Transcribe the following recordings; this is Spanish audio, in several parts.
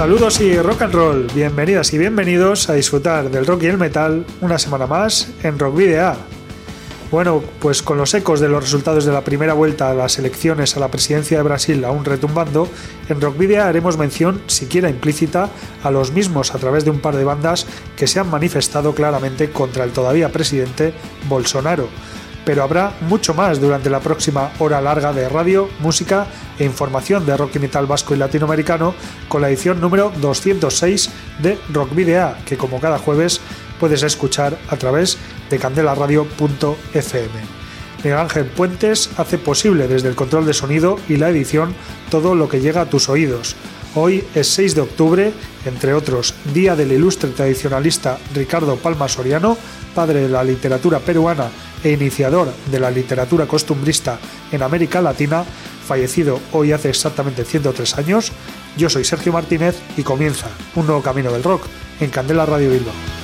Saludos y rock and roll, bienvenidas y bienvenidos a disfrutar del rock y el metal una semana más en Rock Video. Bueno, pues con los ecos de los resultados de la primera vuelta a las elecciones a la presidencia de Brasil aún retumbando, en Rock Video haremos mención, siquiera implícita, a los mismos a través de un par de bandas que se han manifestado claramente contra el todavía presidente Bolsonaro pero habrá mucho más durante la próxima hora larga de radio, música e información de rock y metal vasco y latinoamericano con la edición número 206 de Rock Video, que como cada jueves puedes escuchar a través de candelaradio.fm. Miguel Ángel Puentes hace posible desde el control de sonido y la edición todo lo que llega a tus oídos. Hoy es 6 de octubre, entre otros, día del ilustre tradicionalista Ricardo Palma Soriano, padre de la literatura peruana e iniciador de la literatura costumbrista en América Latina, fallecido hoy hace exactamente 103 años. Yo soy Sergio Martínez y comienza un nuevo camino del rock en Candela Radio Bilbao.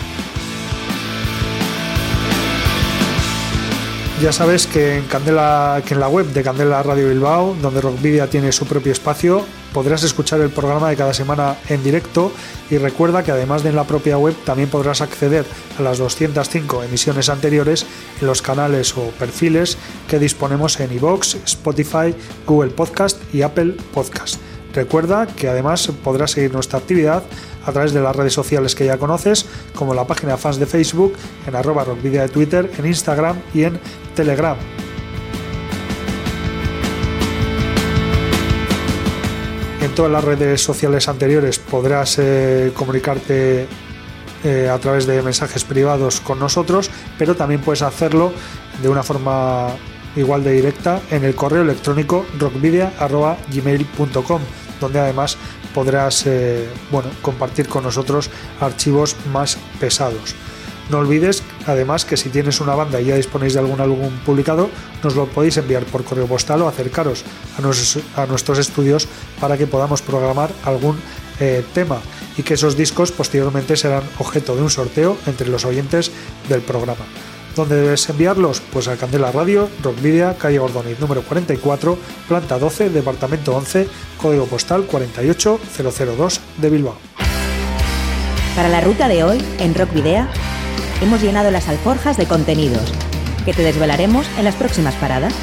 Ya sabes que en, la web de Candela Radio Bilbao, donde Rockvidia tiene su propio espacio, podrás escuchar el programa de cada semana en directo y recuerda que además de en la propia web también podrás acceder a las 205 emisiones anteriores en los canales o perfiles que disponemos en iVoox, Spotify, Google Podcast y Apple Podcast. Recuerda que además podrás seguir nuestra actividad a través de las redes sociales que ya conoces, como la página fans de Facebook, en arroba rockvidia de Twitter, en Instagram y en Telegram. En todas las redes sociales anteriores podrás eh, comunicarte eh, a través de mensajes privados con nosotros, pero también puedes hacerlo de una forma igual de directa en el correo electrónico rockvidia.gmail.com donde además podrás eh, bueno, compartir con nosotros archivos más pesados. No olvides además que si tienes una banda y ya disponéis de algún álbum publicado, nos lo podéis enviar por correo postal o acercaros a, a nuestros estudios para que podamos programar algún eh, tema y que esos discos posteriormente serán objeto de un sorteo entre los oyentes del programa. ¿Dónde debes enviarlos? Pues a Candela Radio, Rockvidia, calle Gordoniz número 44, planta 12, departamento 11, código postal 48002 de Bilbao. Para la ruta de hoy, en Rockvidea, hemos llenado las alforjas de contenidos que te desvelaremos en las próximas paradas.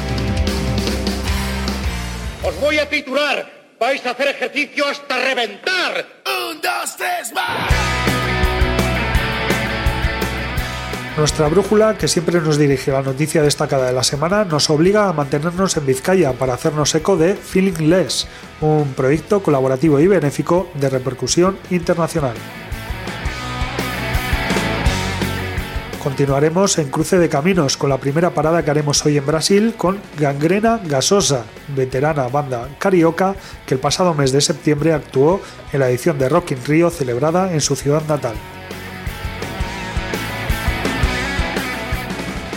Os voy a titular. Vais a hacer ejercicio hasta reventar. Un, dos, tres, más. Nuestra brújula, que siempre nos dirige la noticia destacada de la semana, nos obliga a mantenernos en Vizcaya para hacernos eco de Feeling Less, un proyecto colaborativo y benéfico de repercusión internacional. Continuaremos en cruce de caminos con la primera parada que haremos hoy en Brasil con Gangrena Gasosa, veterana banda carioca que el pasado mes de septiembre actuó en la edición de Rock in Rio celebrada en su ciudad natal.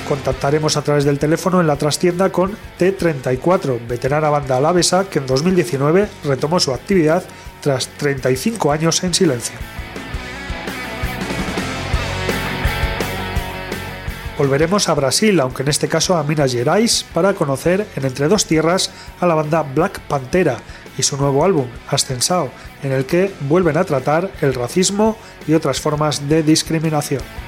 Contactaremos a través del teléfono en la trastienda con T34, veterana banda alavesa que en 2019 retomó su actividad tras 35 años en silencio. Volveremos a Brasil, aunque en este caso a Minas Gerais, para conocer en Entre Dos Tierras a la banda Black Pantera y su nuevo álbum, Ascensao, en el que vuelven a tratar el racismo y otras formas de discriminación.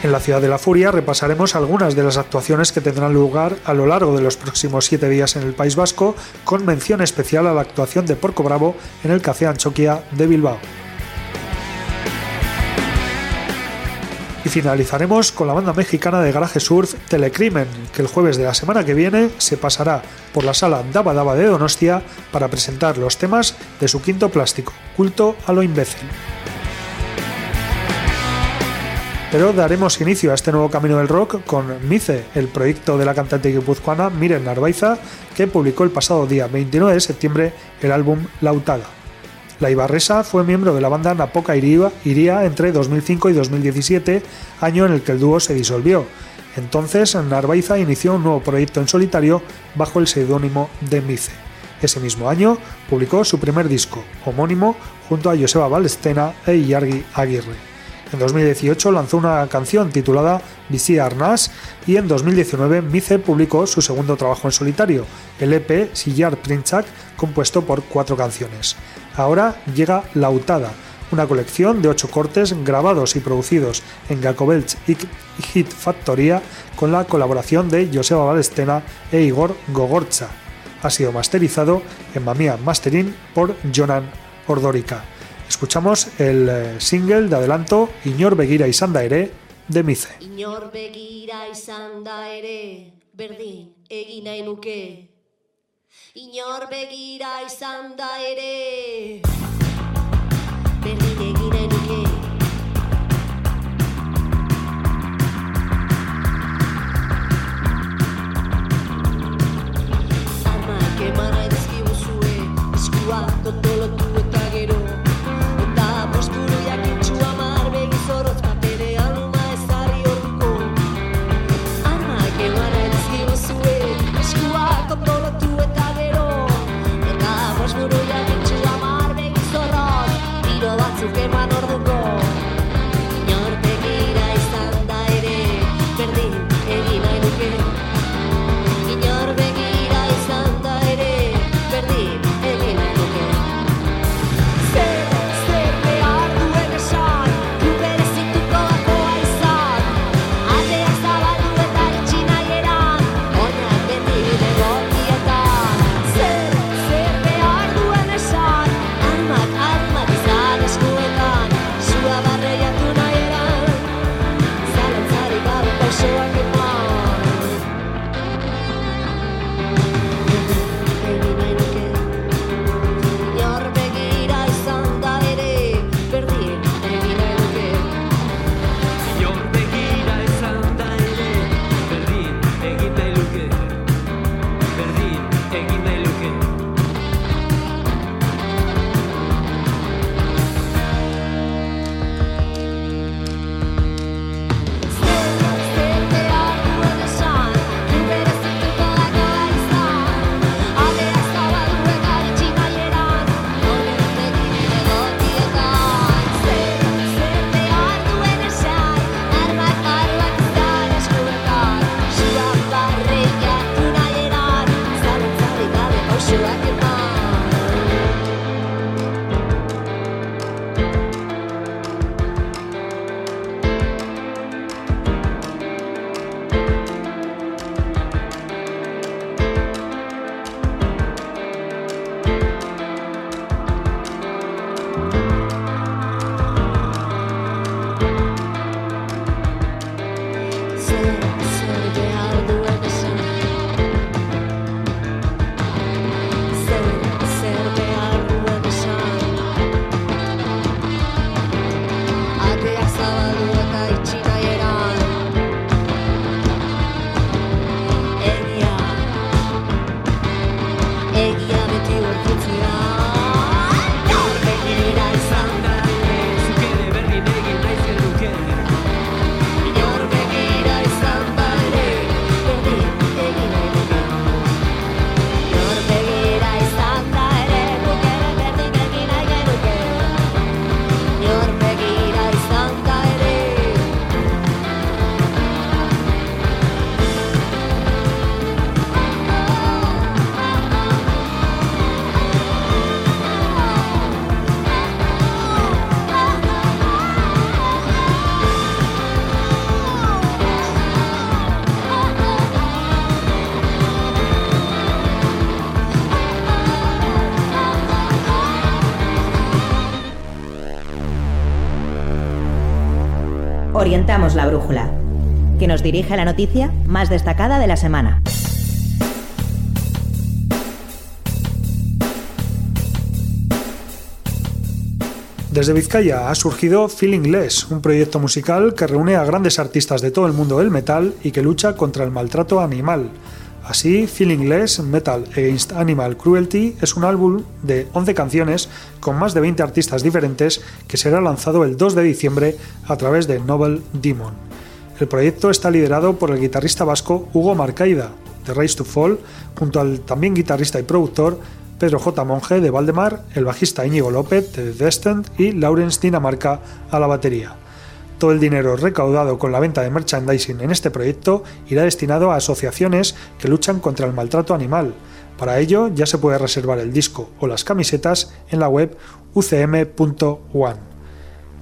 En la Ciudad de la Furia repasaremos algunas de las actuaciones que tendrán lugar a lo largo de los próximos siete días en el País Vasco, con mención especial a la actuación de Porco Bravo en el Café Anchoquia de Bilbao. Y finalizaremos con la banda mexicana de garaje surf Telecrimen, que el jueves de la semana que viene se pasará por la sala Daba Daba de Donostia para presentar los temas de su quinto plástico, Culto a lo imbécil. Pero daremos inicio a este nuevo camino del rock con Mice, el proyecto de la cantante guipuzcoana Miren Narvaiza, que publicó el pasado día 29 de septiembre el álbum Lautada. La Ibarresa fue miembro de la banda Napoca Iría entre 2005 y 2017, año en el que el dúo se disolvió. Entonces, Narvaiza inició un nuevo proyecto en solitario bajo el seudónimo de Mice. Ese mismo año publicó su primer disco, homónimo, junto a Joseba Balestena e Iargi Aguirre. En 2018 lanzó una canción titulada Visi Arnas y en 2019 Mice publicó su segundo trabajo en solitario, el EP Sillar Princhak, compuesto por cuatro canciones. Ahora llega Lautada, una colección de ocho cortes grabados y producidos en Gakobelch Hit Factoría con la colaboración de Joseba Balestena e Igor Gogorcha. Ha sido masterizado en Mamia Mastering por Jonan Ordorica. Escuchamos el eh, single de adelanto Iñor begira izan da de Mice. Iñor begira izan da ere berdin egin nahi nuke Iñor begira izan da ere berdin egin nahi nuke Armak eman Eskua dotolotu Orientamos la brújula, que nos dirige la noticia más destacada de la semana. Desde Vizcaya ha surgido Feeling Less, un proyecto musical que reúne a grandes artistas de todo el mundo del metal y que lucha contra el maltrato animal. Así, Feeling Less Metal Against Animal Cruelty es un álbum de 11 canciones con más de 20 artistas diferentes será lanzado el 2 de diciembre a través de Noble Demon. El proyecto está liderado por el guitarrista vasco Hugo Marcaida, de Race to Fall, junto al también guitarrista y productor Pedro J. Monge de Valdemar, el bajista Íñigo López de Descent y Lawrence Dinamarca a la batería. Todo el dinero recaudado con la venta de merchandising en este proyecto irá destinado a asociaciones que luchan contra el maltrato animal. Para ello ya se puede reservar el disco o las camisetas en la web ucm.one.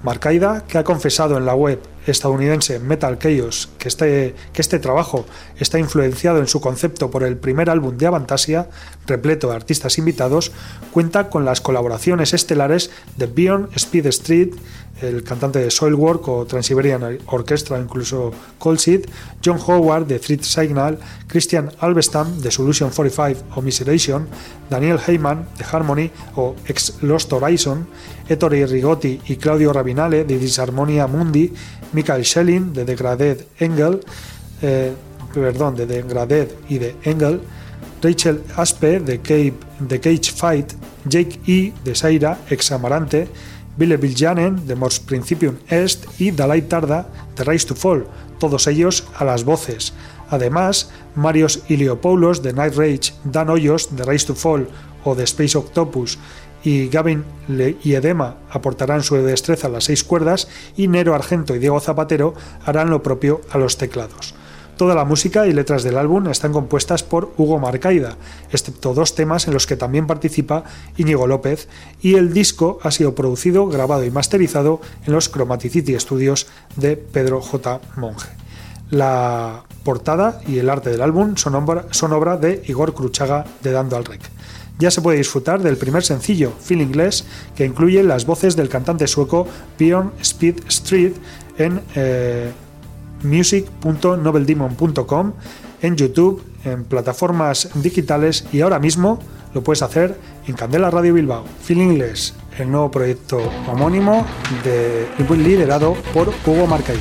Marcaida, que ha confesado en la web estadounidense Metal Chaos que este, que este trabajo está influenciado en su concepto por el primer álbum de Avantasia, repleto de artistas invitados, cuenta con las colaboraciones estelares de Bjorn Speed Street, el cantante de Soilwork o Transiberian Orchestra, incluso Cold Seed, John Howard de Threat Signal, Christian Alvestam de Solution 45 o Miseration, Daniel Heyman de Harmony o Ex Lost Horizon, Ettore Rigotti y Claudio Rabinale de Disharmonia Mundi, Michael Schelling de Degraded Engel, eh, perdón, de Degraded y de Engel, Rachel Aspe de, Cape, de Cage Fight, Jake E de Saira, ex Amarante, Ville Viljanen de Mors Principium Est y Dalai Tarda de Rise to Fall, todos ellos a las voces. Además, Marios Iliopoulos de Night Rage, Dan Hoyos de Rise to Fall o de Space Octopus y Gavin y Edema aportarán su destreza a las seis cuerdas y Nero Argento y Diego Zapatero harán lo propio a los teclados. Toda la música y letras del álbum están compuestas por Hugo Marcaida, excepto dos temas en los que también participa Íñigo López, y el disco ha sido producido, grabado y masterizado en los Chromaticity Studios de Pedro J. Monge. La portada y el arte del álbum son obra, son obra de Igor Cruchaga de Dando al Rec. Ya se puede disfrutar del primer sencillo, Feeling Less, que incluye las voces del cantante sueco Bjorn Speed Street en eh, music.nobeldemon.com, en YouTube, en plataformas digitales y ahora mismo lo puedes hacer en Candela Radio Bilbao. Feeling Less, el nuevo proyecto homónimo de, liderado por Hugo Marcaida.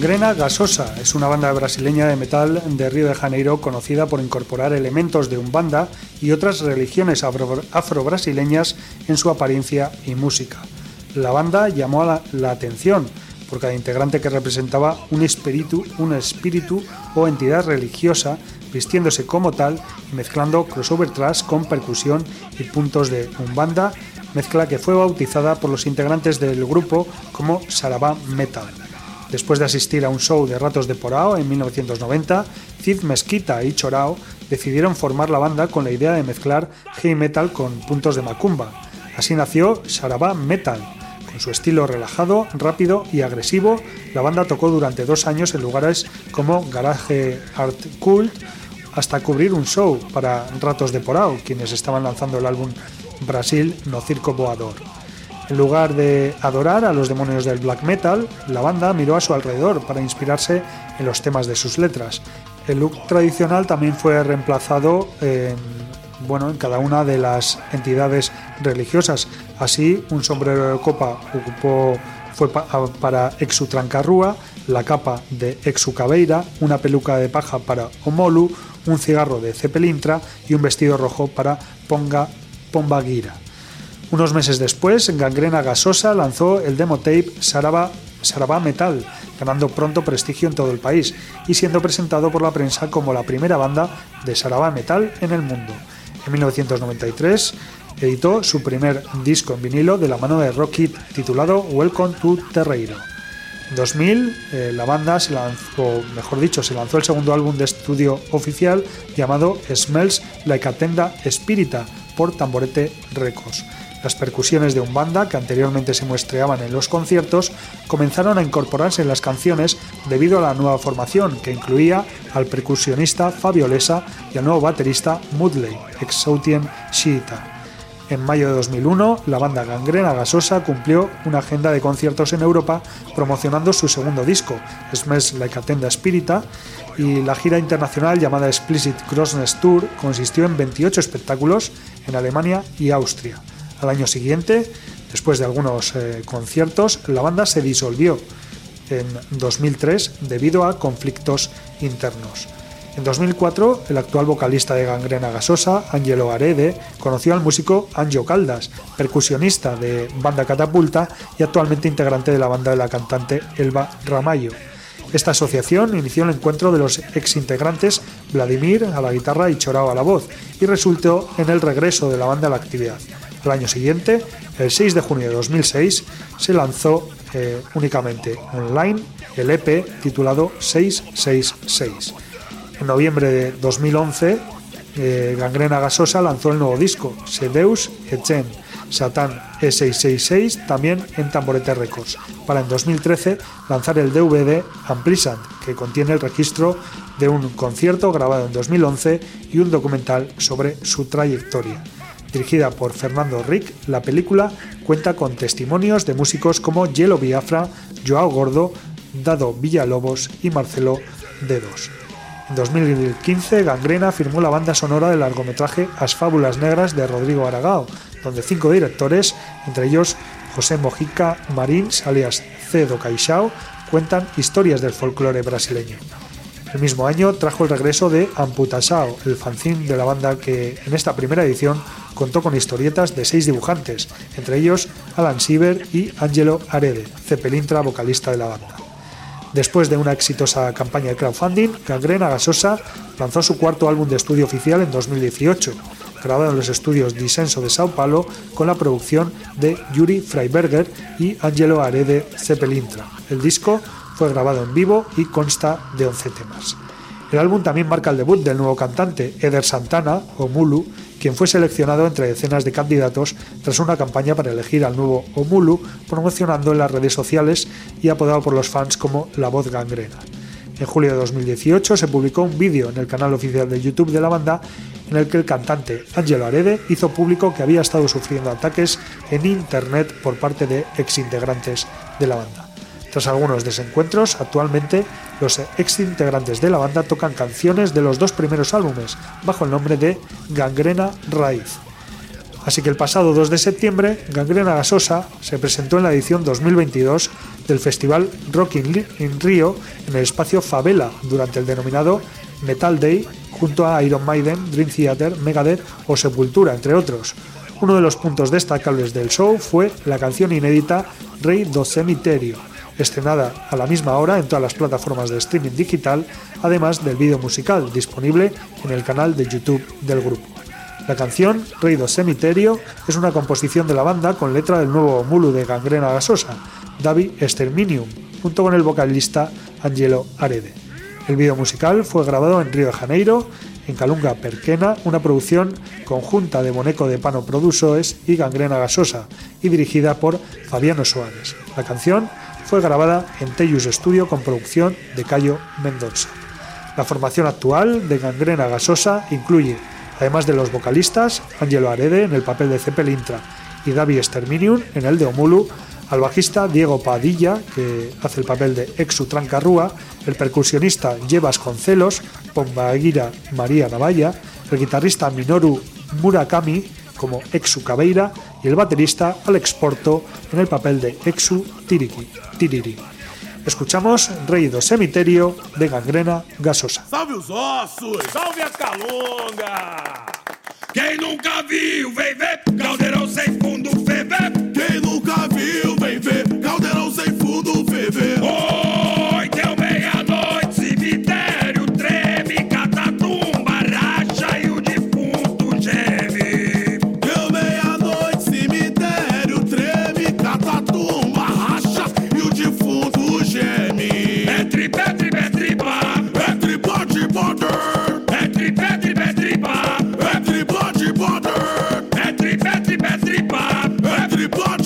Gangrena Gasosa es una banda brasileña de metal de Río de Janeiro conocida por incorporar elementos de umbanda y otras religiones afro- afro-brasileñas en su apariencia y música. La banda llamó la, atención por cada integrante que representaba un espíritu, o entidad religiosa, vistiéndose como tal y mezclando crossover thrash con percusión y puntos de umbanda, mezcla que fue bautizada por los integrantes del grupo como Sarabá Metal. Después de asistir a un show de Ratos de Porao en 1990, Cid Mesquita y Chorao decidieron formar la banda con la idea de mezclar heavy metal con puntos de macumba. Así nació Sarabá Metal. Con su estilo relajado, rápido y agresivo, la banda tocó durante dos años en lugares como Garage Art Cult, hasta cubrir un show para Ratos de Porao, quienes estaban lanzando el álbum Brasil no Circo Voador. En lugar de adorar a los demonios del black metal, la banda miró a su alrededor para inspirarse en los temas de sus letras. El look tradicional también fue reemplazado en, bueno, en cada una de las entidades religiosas. Así, un sombrero de copa ocupó, fue para Exu Trancarrúa, la capa de Exu Cabeira, una peluca de paja para Omolu, un cigarro de Cepelintra y un vestido rojo para Ponga Pombagira. Unos meses después, Gangrena Gasosa lanzó el demo tape Saraba, Metal, ganando pronto prestigio en todo el país y siendo presentado por la prensa como la primera banda de Sarabá Metal en el mundo. En 1993 editó su primer disco en vinilo de la mano de Rockit titulado Welcome to Terreiro. En 2000 eh, la banda se lanzó, mejor dicho, se lanzó el segundo álbum de estudio oficial llamado Smells Like a Tenda Spirita por Tamborete Records. Las percusiones de Umbanda, que anteriormente se muestreaban en los conciertos, comenzaron a incorporarse en las canciones debido a la nueva formación, que incluía al percusionista Fabio Lesa y al nuevo baterista Mudley, ex Sautien Shiita. En mayo de 2001, la banda Gangrena Gasosa cumplió una agenda de conciertos en Europa promocionando su segundo disco, Smells Like a Tenda Spirita, y la gira internacional llamada Explicit Crossness Tour consistió en 28 espectáculos en Alemania y Austria. Al año siguiente, después de algunos eh, conciertos, la banda se disolvió en 2003 debido a conflictos internos. En 2004, el actual vocalista de Gangrena Gasosa, Angelo Arede, conoció al músico Angio Caldas, percusionista de Banda Catapulta y actualmente integrante de la banda de la cantante Elba Ramallo. Esta asociación inició el encuentro de los ex integrantes Vladimir a la guitarra y Chorao a la voz y resultó en el regreso de la banda a la actividad. Al año siguiente, el 6 de junio de 2006, se lanzó eh, únicamente online el EP titulado 666. En noviembre de 2011, eh, Gangrena Gasosa lanzó el nuevo disco, Sedeus Echen, Satán E666, también en Tamborete Records, para en 2013 lanzar el DVD Amplisand, que contiene el registro de un concierto grabado en 2011 y un documental sobre su trayectoria. Dirigida por Fernando Rick, la película cuenta con testimonios de músicos como Yelo Biafra, Joao Gordo, Dado Villalobos y Marcelo Dedos. En 2015, Gangrena firmó la banda sonora del largometraje As Fábulas Negras de Rodrigo Aragao, donde cinco directores, entre ellos José Mojica Marins, alias Cedo Caixao, cuentan historias del folclore brasileño. El mismo año trajo el regreso de Amputasao, el fanzine de la banda que en esta primera edición contó con historietas de seis dibujantes, entre ellos Alan Siever y Angelo Arede, Cepelintra, vocalista de la banda. Después de una exitosa campaña de crowdfunding, Gangrena Gasosa lanzó su cuarto álbum de estudio oficial en 2018, grabado en los estudios Disenso de Sao Paulo con la producción de Yuri Freiberger y Angelo Arede Ceppelintra. El disco fue grabado en vivo y consta de 11 temas. El álbum también marca el debut del nuevo cantante, Eder Santana, o Mulu, quien fue seleccionado entre decenas de candidatos tras una campaña para elegir al nuevo Omulu, promocionando en las redes sociales y apodado por los fans como La Voz Gangrena. En julio de 2018 se publicó un vídeo en el canal oficial de YouTube de la banda en el que el cantante Angelo Arede hizo público que había estado sufriendo ataques en internet por parte de exintegrantes de la banda. Tras algunos desencuentros, actualmente los exintegrantes de la banda tocan canciones de los dos primeros álbumes bajo el nombre de Gangrena Raíz. Así que el pasado 2 de septiembre, Gangrena Gasosa se presentó en la edición 2022 del festival Rock in Rio en el espacio Favela durante el denominado Metal Day junto a Iron Maiden, Dream Theater, Megadeth o Sepultura, entre otros. Uno de los puntos destacables del show fue la canción inédita Rey do Cemiterio, estrenada a la misma hora en todas las plataformas de streaming digital, además del vídeo musical disponible en el canal de YouTube del grupo. La canción Rey do Cemiterio es una composición de la banda con letra del nuevo mulu de Gangrena Gasosa, Davi Exterminium, junto con el vocalista Angelo Arede. El vídeo musical fue grabado en Río de Janeiro, en Calunga Perquena, una producción conjunta de Boneco de Pano Produsoes y Gangrena Gasosa, y dirigida por Fabiano Soares. La canción fue grabada en Tellus Studio con producción de Cayo Mendoza. La formación actual de Gangrena Gasosa incluye, además de los vocalistas, Angelo Arede en el papel de Ceppelintra y Davi Exterminium en el de Omulu, al bajista Diego Padilla, que hace el papel de Exu Trancarrúa, el percusionista Llevas Concelos, Pombagira María Navalla, el guitarrista Minoru Murakami como Exu Cabeira y el baterista Alex Porto en el papel de Exu Tiriki, Tiriri. Escuchamos Rei do Cemiterio de Gangrena Gasosa. Salve os ossos! Salve a calunga! Quem nunca viu, vem ver Caldeirão sem fundo, ferver Oi, deu meia-noite, cemitério treme Catatumba racha e o defunto geme. Deu meia-noite, cemitério treme, catatumba racha e o defunto geme. É tripé, tripé, tripa É tripote border, É tripé, tripé, tripa é tripote border, É tripé, tripé, tripa capa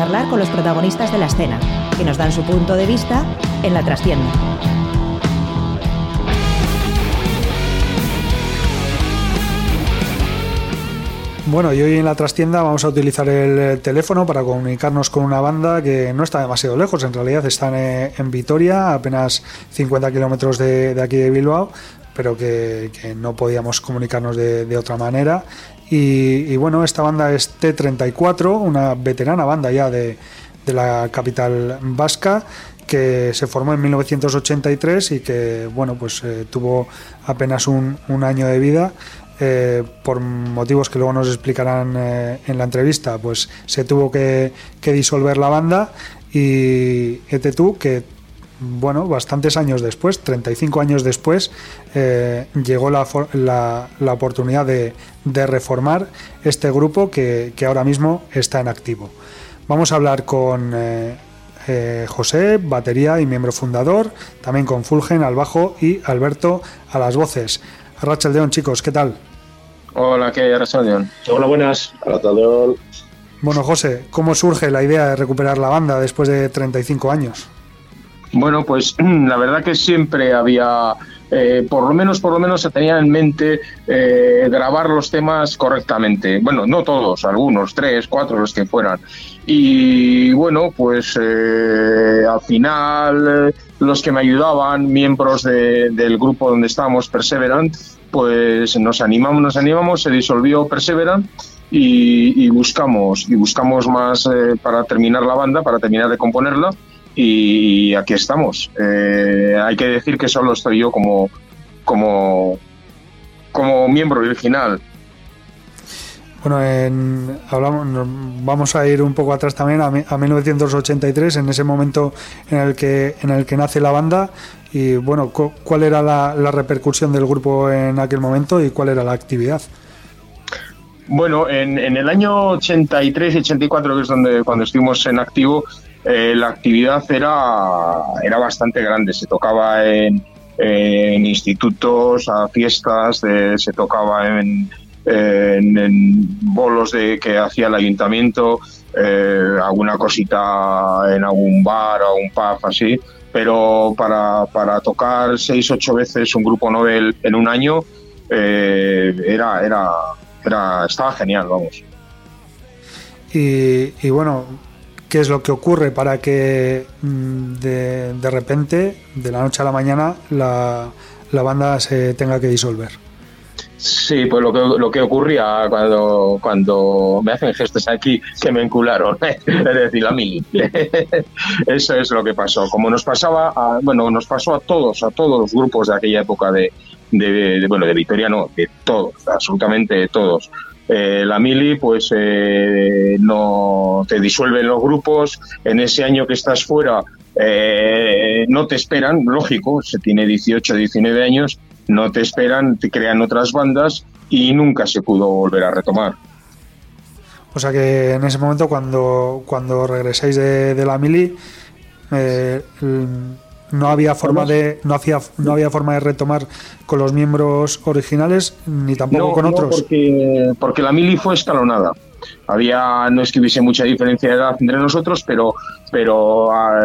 charlar con los protagonistas de la escena, que nos dan su punto de vista en la trastienda. Bueno, y hoy en la trastienda vamos a utilizar el teléfono para comunicarnos con una banda que no está demasiado lejos, en realidad están eh, en Vitoria, apenas 50 kilómetros de, aquí de Bilbao, pero que, no podíamos comunicarnos de otra manera. Y, bueno, esta banda es T34, una veterana banda ya de, de la capital vasca que se formó en 1983 y que bueno pues eh, tuvo apenas un, un año de vida. Eh, por motivos que luego nos explicarán eh, en la entrevista, pues se tuvo que, que disolver la banda y tú que bueno, bastantes años después, 35 años después, eh, llegó la, la- la oportunidad de, de reformar este grupo que, que ahora mismo está en activo. Vamos a hablar con eh, eh, José, batería y miembro fundador, también con Fulgen al bajo y Alberto a las voces. Rachel León, chicos, ¿qué tal? Hola, ¿qué hay, Arrasadion? Hola, buenas. Arratsaldeon. Bueno, José, ¿cómo surge la idea de recuperar la banda después de 35 años? Bueno, pues la verdad que siempre había, eh, por lo menos, por lo menos se tenía en mente eh, grabar los temas correctamente. Bueno, no todos, algunos, tres, cuatro, los que fueran. Y bueno, pues eh, al final eh, los que me ayudaban, miembros de- del grupo donde estábamos, Perseverant, pues nos animamos, nos animamos, se disolvió Perseverant y, y buscamos y buscamos más eh, para terminar la banda, para terminar de componerla y aquí estamos. Eh, hay que decir que solo estoy yo como como como miembro original. Bueno, en- hablamos, vamos a ir un poco atrás también a, a 1983, en ese momento en el que en el que nace la banda y bueno, cu- ¿cuál era la, la repercusión del grupo en aquel momento y cuál era la actividad? Bueno, en, en el año 83 y 84, que es donde cuando estuvimos en activo, eh, la actividad era, era bastante grande. Se tocaba en, institutos, a fiestas, se tocaba en, en- bolos de, que hacía el ayuntamiento, eh, alguna cosita en algún bar o un pub así. Pero para, para tocar seis, ocho veces un grupo Nobel en un año eh, era, era, era, estaba genial, vamos. Y bueno, ¿qué es lo que ocurre para que mm, de, de repente, de la noche a la mañana, la, la banda se tenga que disolver? Sí, pues lo que, lo que ocurría cuando, cuando me hacen gestos aquí que me encularon, es decir, a mí. Eso es lo que pasó. Como nos pasaba, a, bueno, nos pasó a todos, a todos los grupos de aquella época de, de, de- bueno, de Vitoria no, de todos, absolutamente de todos. Eh, la mili, pues eh, no te disuelven los grupos. En ese año que estás fuera, eh, no te esperan, lógico, se tiene 18, 19 años, no te esperan, te crean otras bandas y nunca se pudo volver a retomar. O sea que en ese momento, cuando, cuando regresáis de, la mili, no había forma de no hacía no había forma de retomar con los miembros originales ni tampoco con otros. porque, porque la mili fue escalonada. Había, no es que hubiese mucha diferencia de edad entre nosotros, pero, pero ah,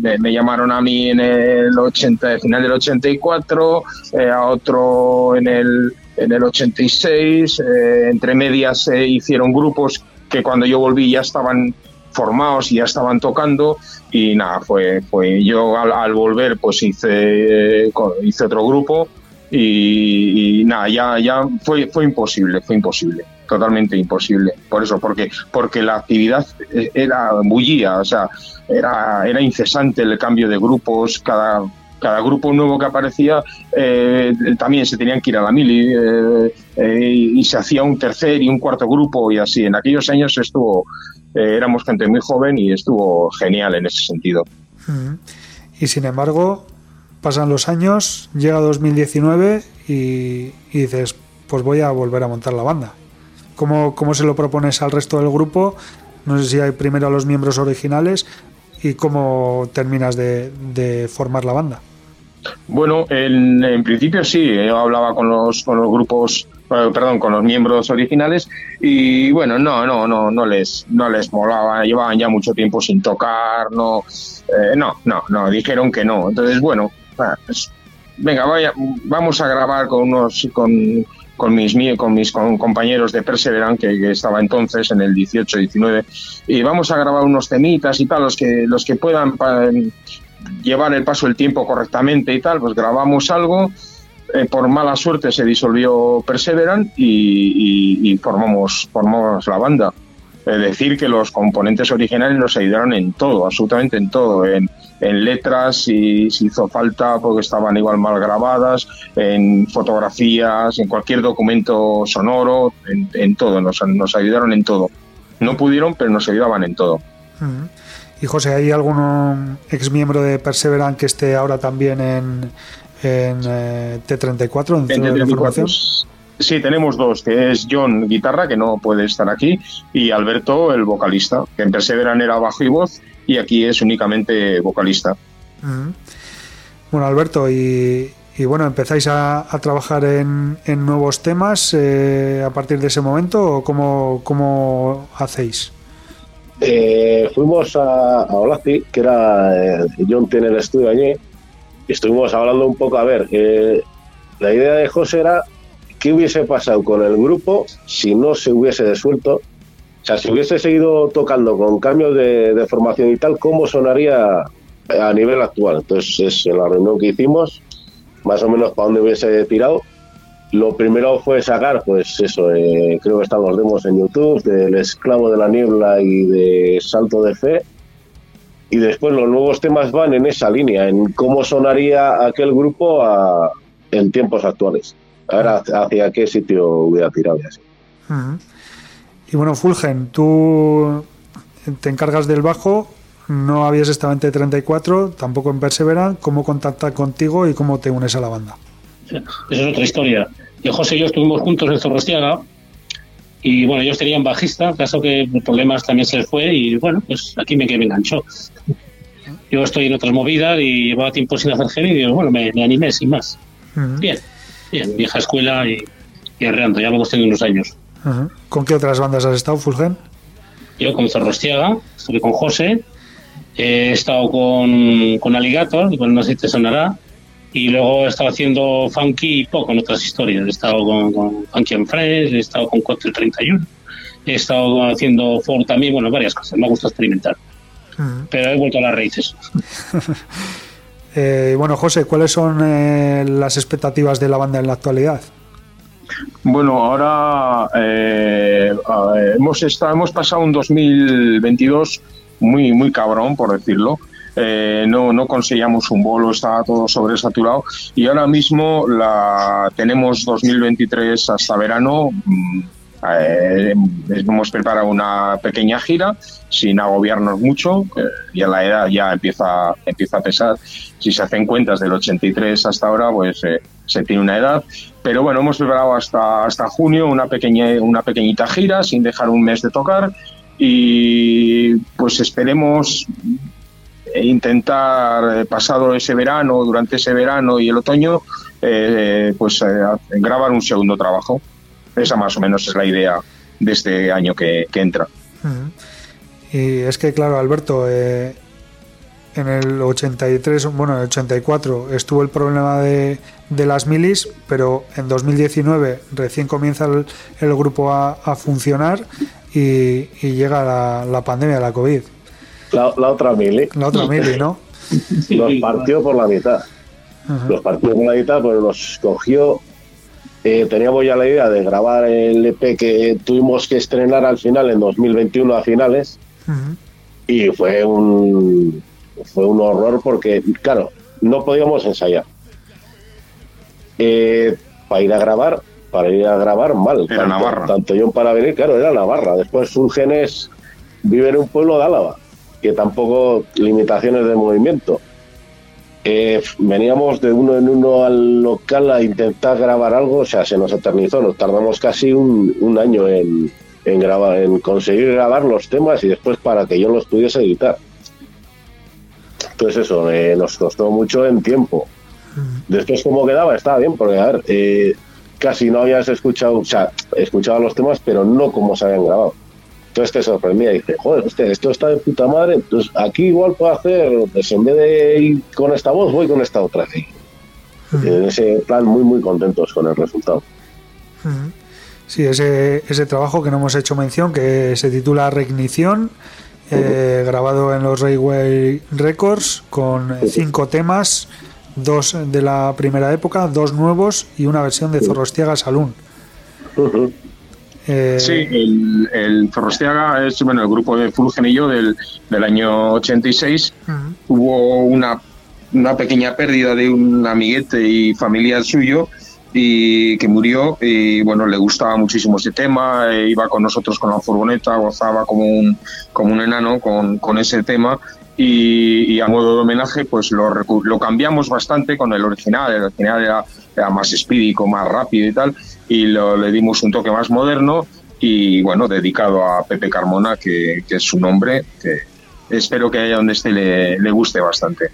me, me llamaron a mí en el 80, al final del 84, eh, a otro en el, en el 86, eh, entre medias se hicieron grupos que cuando yo volví ya estaban formados y ya estaban tocando y nada, fue, fue yo al, al volver pues hice, eh, hice otro grupo y, y nada, ya, ya fue, fue imposible, fue imposible, totalmente imposible. Por eso, porque, porque la actividad eh, era bullía, o sea, era, era incesante el cambio de grupos, cada, cada grupo nuevo que aparecía eh, también se tenían que ir a la mili y se hacía un tercer y un cuarto grupo y así. En aquellos años estuvo, eh, éramos gente muy joven y estuvo genial en ese sentido. Y sin embargo, pasan los años, llega 2019 y, y dices, pues voy a volver a montar la banda. ¿Cómo, ¿Cómo se lo propones al resto del grupo? No sé si hay primero a los miembros originales y cómo terminas de, de formar la banda. Bueno, en, en principio sí, yo hablaba con los, con los grupos, perdón, con los miembros originales y bueno, no, no, no, no les, no les molaba, llevaban ya mucho tiempo sin tocar, no, eh, no, no, no, dijeron que no. Entonces, bueno, ah, pues, venga, vaya, vamos a grabar con unos, con, con mis, con mis con- compañeros de Perseverance, que, que estaba entonces en el 18, 19, y vamos a grabar unos temitas y tal, los que, los que puedan pa- llevar el paso del tiempo correctamente y tal, pues grabamos algo. Eh, por mala suerte se disolvió Perseverant y, formamos, formamos la banda. Es decir, que los componentes originales nos ayudaron en todo, absolutamente en todo, en, en letras, si, si hizo falta, porque estaban igual mal grabadas, en fotografías, en cualquier documento sonoro, en, todo, nos, nos ayudaron en todo. No pudieron, pero nos ayudaban en todo. Y José, ¿hay algún ex miembro de Perseverance que esté ahora también en, en eh, T34, en En Centro de T34, Información? Sí, tenemos dos, que es John, guitarra, que no puede estar aquí, y Alberto, el vocalista, que en Perseveran era bajo y voz, y aquí es únicamente vocalista. Mm. Bueno, Alberto, y, y bueno, ¿empezáis a, a trabajar en, en nuevos temas eh, a partir de ese momento o cómo, cómo hacéis? Eh, fuimos a, a Olazi, que era eh, John tiene el estudio allí, estuvimos hablando un poco, a ver, eh, la idea de José era qué hubiese pasado con el grupo si no se hubiese desuelto. O sea, si hubiese seguido tocando con cambios de, de formación y tal, ¿cómo sonaría a nivel actual? Entonces, es en la reunión que hicimos, más o menos para dónde hubiese tirado. Lo primero fue sacar, pues eso, eh, creo que están los demos en YouTube, del Esclavo de la Niebla y de Salto de Fe. Y después los nuevos temas van en esa línea, en cómo sonaría aquel grupo a- en tiempos actuales. A ver hacia, hacia qué sitio hubiera tirado y así. Y bueno, Fulgen, tú te encargas del bajo, no habías estado en T34, tampoco en Perseverance, ¿cómo contactar contigo y cómo te unes a la banda? Esa es otra historia. Yo, José y yo estuvimos juntos en Zorrostiaga y bueno, ellos tenían bajista, caso que problemas también se les fue y bueno, pues aquí me, que me enganchó. Yo estoy en otras movidas y llevaba tiempo sin hacer heavy y digo, bueno, me, me animé sin más. Bien, bien, vieja escuela y, y arreando, ya vamos teniendo unos años. ¿Con qué otras bandas has estado, Fulgen? Yo con Zorrostiaga, estuve con José, he estado con, con Alligator, bueno, no sé si te sonará, y luego he estado haciendo funky y pop con otras historias. He estado con, con Funky and Friends, he estado con Cocktail 31, he estado haciendo Ford también, bueno, varias cosas, me gusta experimentar, Mm. pero he vuelto a las raíces. Eh, y bueno, José, ¿cuáles son eh, las expectativas de la banda en la actualidad? Bueno, ahora eh, hemos, estado, hemos pasado un 2022 muy, muy cabrón, por decirlo. Eh, no, no conseguíamos un bolo, estaba todo sobresaturado y ahora mismo la tenemos 2023 hasta verano. mm, eh, hemos preparado una pequeña gira sin agobiarnos mucho, eh, ya la edad ya empieza, empieza a pesar. Si se hacen cuentas del 83 hasta ahora, pues eh, se tiene una edad. Pero bueno, hemos preparado hasta, hasta junio una, pequeña, una pequeñita gira sin dejar un mes de tocar y pues esperemos intentar, eh, pasado ese verano, durante ese verano y el otoño, eh, pues eh, grabar un segundo trabajo. Esa más o menos es la idea de este año que, entra. Y es que, claro, Alberto, en el 83, bueno, en el 84 estuvo el problema de, de las milis, pero en 2019 recién comienza el, grupo a, funcionar y, llega la, la pandemia, la COVID. La, la otra mili La otra mili, ¿no? nos partió por la mitad. los partidos con la guitarra, pero nos cogió. eh, teníamos ya la idea de grabar el EP que tuvimos que estrenar al final, en 2021 a finales, y fue un, fue un horror porque, claro, no podíamos ensayar. Eh, para ir a grabar, para ir a grabar mal. Era tanto, Navarra. Tanto yo para venir, claro, era Navarra. Después Surgenes vive en un pueblo de Álava, que tampoco limitaciones de movimiento. Eh, veníamos de uno en uno al local a intentar grabar algo, o sea, se nos eternizó, nos tardamos casi un, un año en, en grabar, en conseguir grabar los temas y después para que yo los pudiese editar. Entonces eso, eh, nos costó mucho en tiempo. Después cómo quedaba, estaba bien, porque a ver, eh, casi no habías escuchado, o sea, escuchaba los temas, pero no como se habían grabado. Entonces te sorprendía y dices, joder, hostia, esto está de puta madre, entonces aquí igual puedo hacer, pues en vez de ir con esta voz, voy con esta otra. Y en ese plan muy, muy contentos con el resultado. Sí, ese, ese trabajo que no hemos hecho mención, que se titula Reignición, eh, grabado en los Railway Records, con cinco temas, dos de la primera época, dos nuevos y una versión de Zorrostiaga Salún. Eh, Sí, el, el Zorrostiaga es bueno el grupo de Fulgen y yo del, del año 86. ujú. Hubo una, una pequeña pérdida de un amiguete y familiar suyo y que murió y bueno le gustaba muchísimo ese tema eh, iba con nosotros con la furgoneta gozaba como un como un enano con, con ese tema y, a modo de homenaje pues lo, lo cambiamos bastante con el original el original era, más espídico más rápido y tal y lo, le dimos un toque más moderno y bueno dedicado a Pepe Carmona que, es su nombre que espero que allá donde esté le, guste bastante.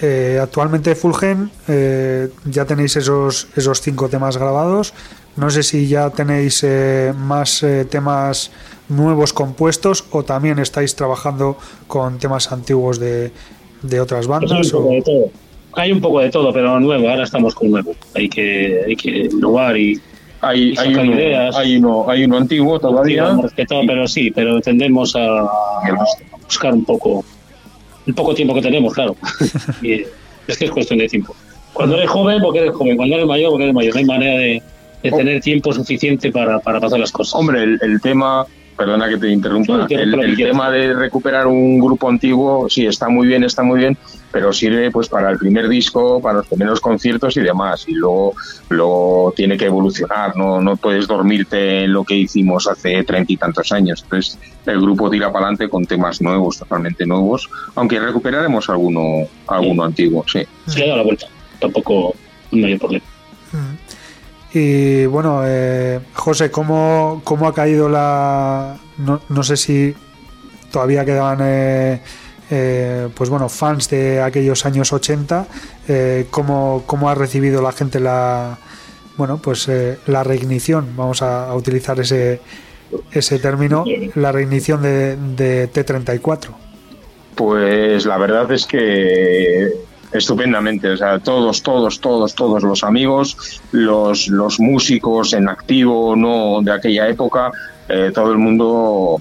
Eh, actualmente Fulgen eh, ya tenéis esos, esos cinco temas grabados. No sé si ya tenéis eh, más eh, temas nuevos compuestos o también estáis trabajando con temas antiguos de, de otras Pues hay bandas. un o- de todo. Hay un poco de todo, pero nuevo. Ahora estamos con nuevo. Hay que, hay que innovar y hay, Y hay, uno, ideas. hay, uno, hay uno antiguo todavía que todo, pero sí, pero tendemos a, a buscar un poco el poco tiempo que tenemos, claro. Y es que es cuestión de tiempo. Cuando eres joven, porque eres joven. Cuando eres mayor, porque eres mayor. No hay manera de, de tener tiempo suficiente para, para pasar las cosas. Hombre, el, el tema, perdona que te interrumpa, Sí, el, tema de recuperar un grupo antiguo, sí, está muy bien, está muy bien, pero sirve pues para el primer disco, para los primeros conciertos y demás, y luego, luego tiene que evolucionar, no, no puedes dormirte en lo que hicimos hace treinta y tantos años, entonces el grupo tira para adelante con temas nuevos, totalmente nuevos, aunque recuperaremos alguno, alguno antiguo, sí. Se le ha dado la vuelta. Tampoco un mayor problema. Y bueno, eh, José, ¿cómo, ¿cómo ha caído la... No, no sé si todavía quedaban... eh, eh, pues bueno, fans de aquellos años 80, eh, ¿cómo, cómo ha recibido la gente la, bueno, pues eh, la reignición, vamos a, utilizar ese, ese término, la reignición de, de T34. Pues la verdad es que estupendamente, o sea, todos, todos, todos, todos los amigos, los, los músicos en activo no de aquella época, eh, todo el mundo,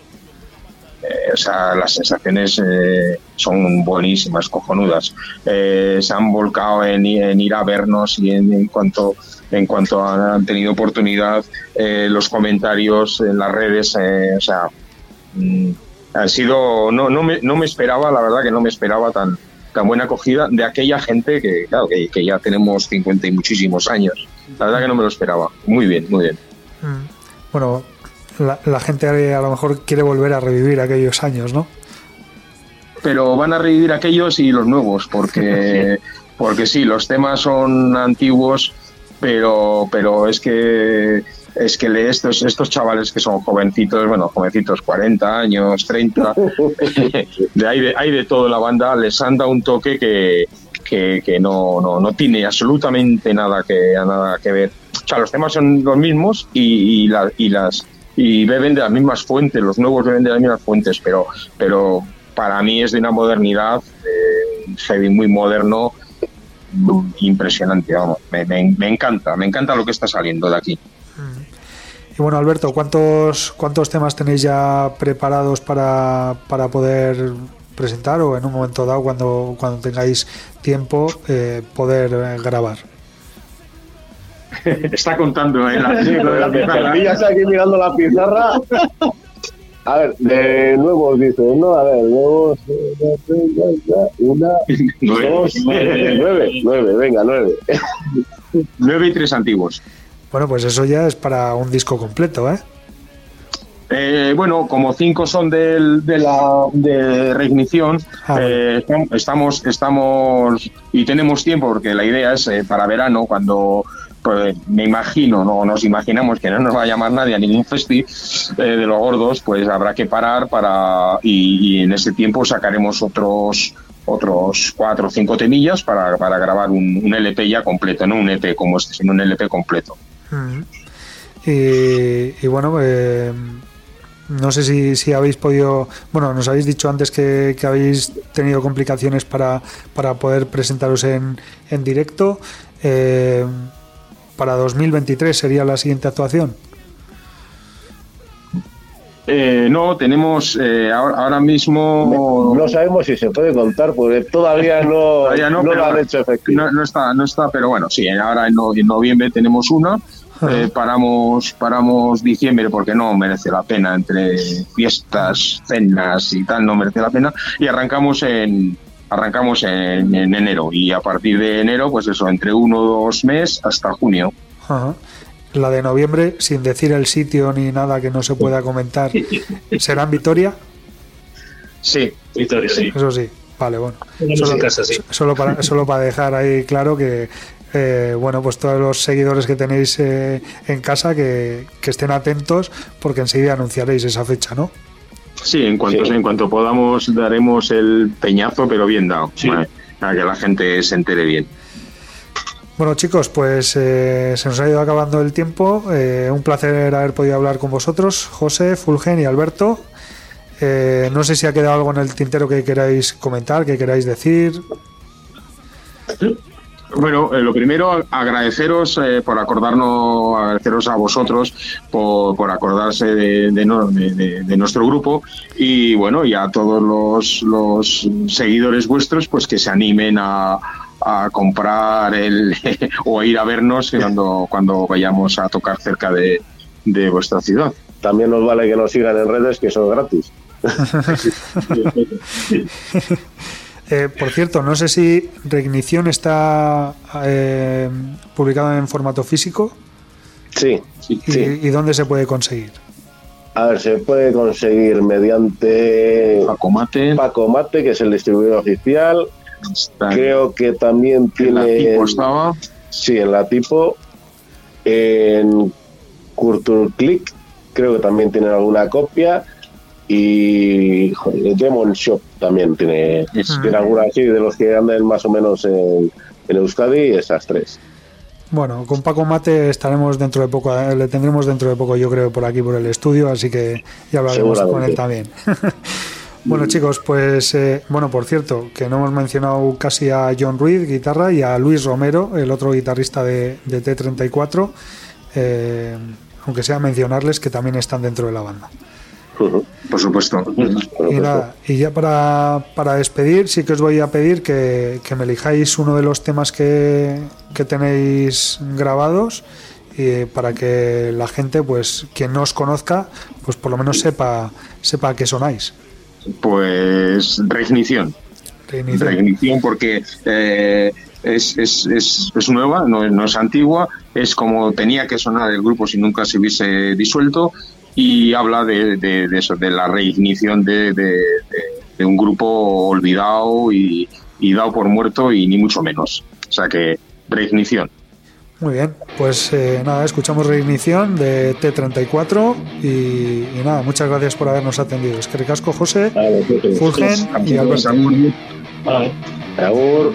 eh, o sea, las sensaciones eh, son buenísimas, cojonudas. Eh, se han volcado en, ir a vernos y en, en cuanto en cuanto han, han tenido oportunidad, los comentarios en las redes, o sea, mm, ha sido no, no, me, no me esperaba la verdad que no me esperaba tan tan buena acogida de aquella gente que claro que, que ya tenemos 50 y muchísimos años la verdad que no me lo esperaba muy bien muy bien Mm. Bueno, la, la gente a lo mejor quiere volver a revivir aquellos años, ¿no? pero van a revivir aquellos y los nuevos porque porque sí los temas son antiguos pero pero es que es que estos estos chavales que son jovencitos bueno jovencitos 40 años 30 de hay de hay de todo la banda les han dado un toque que que, que no, no, no tiene absolutamente nada que nada que ver. O sea los temas son los mismos y, y, la- y las y beben de las mismas fuentes los nuevos beben de las mismas fuentes pero pero para mí es de una modernidad eh, heavy muy moderno impresionante vamos me, me- me encanta me encanta lo que está saliendo de aquí Y bueno, Alberto, ¿cuántos, cuántos temas tenéis ya preparados para, para poder presentar o en un momento dado cuando, cuando tengáis tiempo eh, poder eh, grabar. Está contando en la, Sí, pizarra. aquí mirando la pizarra. A ver, de nuevos dice, ¿no? A ver, nuevos. eh, Una, Nueve. dos, nueve, nueve, venga, nueve. Nueve y tres antiguos. Bueno, pues eso ya es para un disco completo, ¿eh? Eh, bueno, como cinco son del- de la de reignición, Ah, eh, estamos, estamos y tenemos tiempo porque la idea es eh, para verano cuando pues, me imagino, no nos imaginamos que no nos va a llamar nadie a ningún festi de los gordos, pues habrá que parar para y, y en ese tiempo sacaremos otros otros cuatro o cinco temillas para, para grabar un, un LP ya completo, no un EP como este, sino un LP completo. Y, y bueno, eh, no sé si, si habéis podido, bueno, nos habéis dicho antes que, que habéis tenido complicaciones para, para poder presentaros en, en directo. Eh, para 2023 sería la siguiente actuación. Eh, no, tenemos eh, ahora, ahora mismo No sabemos si se puede contar porque todavía no, Todavía no, no, lo han hecho efectivo. no, no está, no está, pero bueno, sí, ahora en, no- en noviembre tenemos una. eh, paramos, paramos diciembre porque no merece la pena entre fiestas, cenas y tal, no merece la pena. Y arrancamos en arrancamos en, en enero y a partir de enero, pues eso, entre uno o dos meses hasta junio. Ajá. La de noviembre, sin decir el sitio ni nada que no se pueda comentar, será en Vitoria. Sí, Victoria, sí. Eso sí, vale, bueno. Solo, en casa, sí. solo para, solo para dejar ahí claro que, eh, bueno, pues todos los seguidores que tenéis eh, en casa que, que estén atentos porque enseguida anunciaréis esa fecha, ¿no? Sí, en cuanto, Sí. en cuanto podamos daremos el peñazo, pero bien dado, para que la gente se entere bien. Bueno, chicos, pues eh, se nos ha ido acabando el tiempo. Eh, un placer haber podido hablar con vosotros, José, Fulgen y Alberto. Eh, no sé si ha quedado algo en el tintero que queráis comentar, que queráis decir. Bueno, eh, lo primero, agradeceros por acordarnos, agradeceros a vosotros por, acordarse de- de nuestro grupo y bueno, y a todos los, los seguidores vuestros, pues que se animen a, a comprar el o a ir a vernos cuando, cuando vayamos a tocar cerca de, de vuestra ciudad. También nos vale que nos sigan en redes, que son gratis. Eh, por cierto, no sé si Reignición está eh, publicado en formato físico Sí, y, sí. y dónde se puede conseguir. A ver, se puede conseguir mediante Paco Mate, Paco Mate, que es el distribuidor oficial. Está Creo que también en la tiene. tipo estaba. Sí, en la tipo. En Culture Click, creo que también tiene alguna copia. Y joder, Demon Shop también tiene, tiene alguna así, de los que andan más o menos en, en Euskadi, esas tres. Bueno, con Paco Mate estaremos dentro de poco, eh, le tendremos dentro de poco, yo creo, por aquí, por el estudio, así que ya hablaremos con él también. bueno, chicos, pues, eh, bueno, por cierto, que no hemos mencionado casi a John Ruiz, guitarra, y a Luis Romero, el otro guitarrista de, de T34, eh, aunque sea mencionarles que también están dentro de la banda. Por supuesto. Y nada, y ya para, para despedir, sí que os voy a pedir que, que me elijáis uno de los temas que, que tenéis grabados y para que la gente, pues, quien no os conozca, pues por lo menos sepa, sepa a qué sonáis. Pues reignición. Reinicio. Reignición porque eh, es, es, es, es nueva, no, es- no es antigua, es como tenía que sonar el grupo si nunca se hubiese disuelto y habla de, de, de eso, de la reignición de un grupo olvidado y, y dado por muerto y ni mucho menos. O sea que reignición. Muy bien, pues eh, nada, escuchamos Reignición de T34 y, y nada, muchas gracias por habernos atendido. Es que ricasco, José, vosotros. Fulgen y Alberto. Vale. Agur.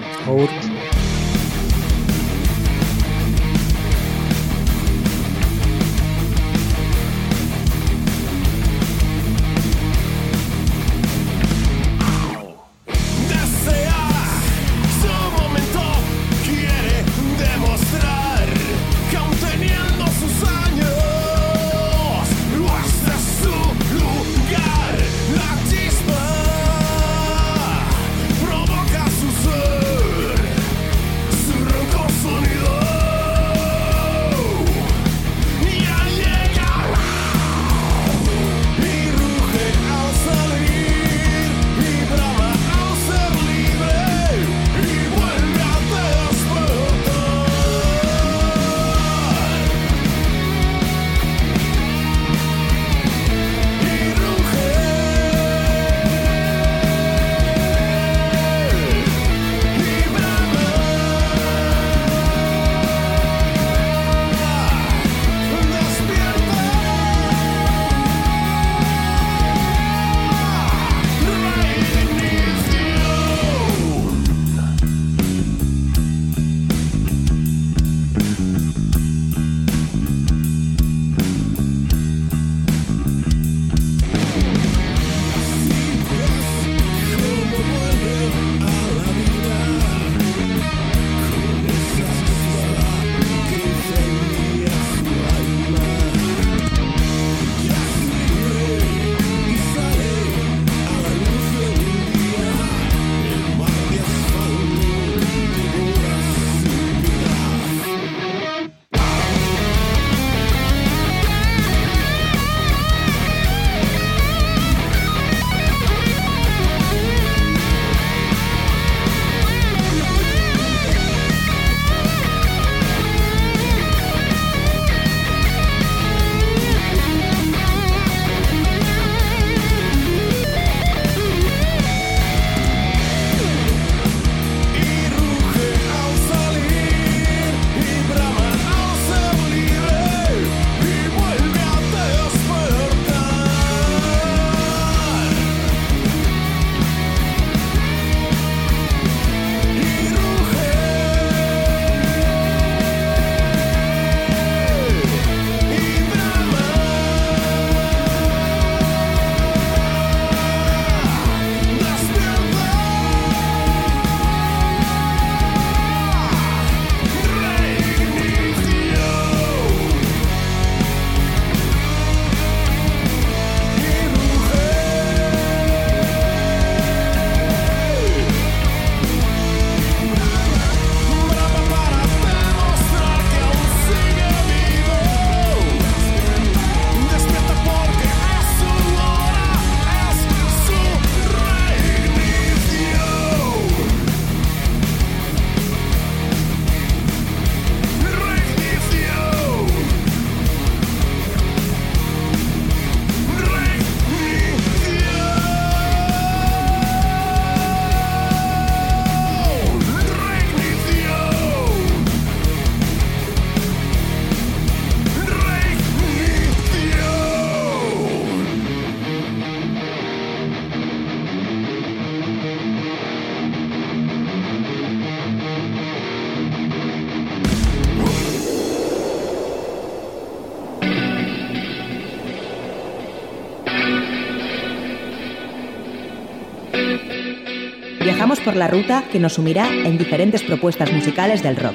Por la ruta que nos sumirá en diferentes propuestas musicales del rock,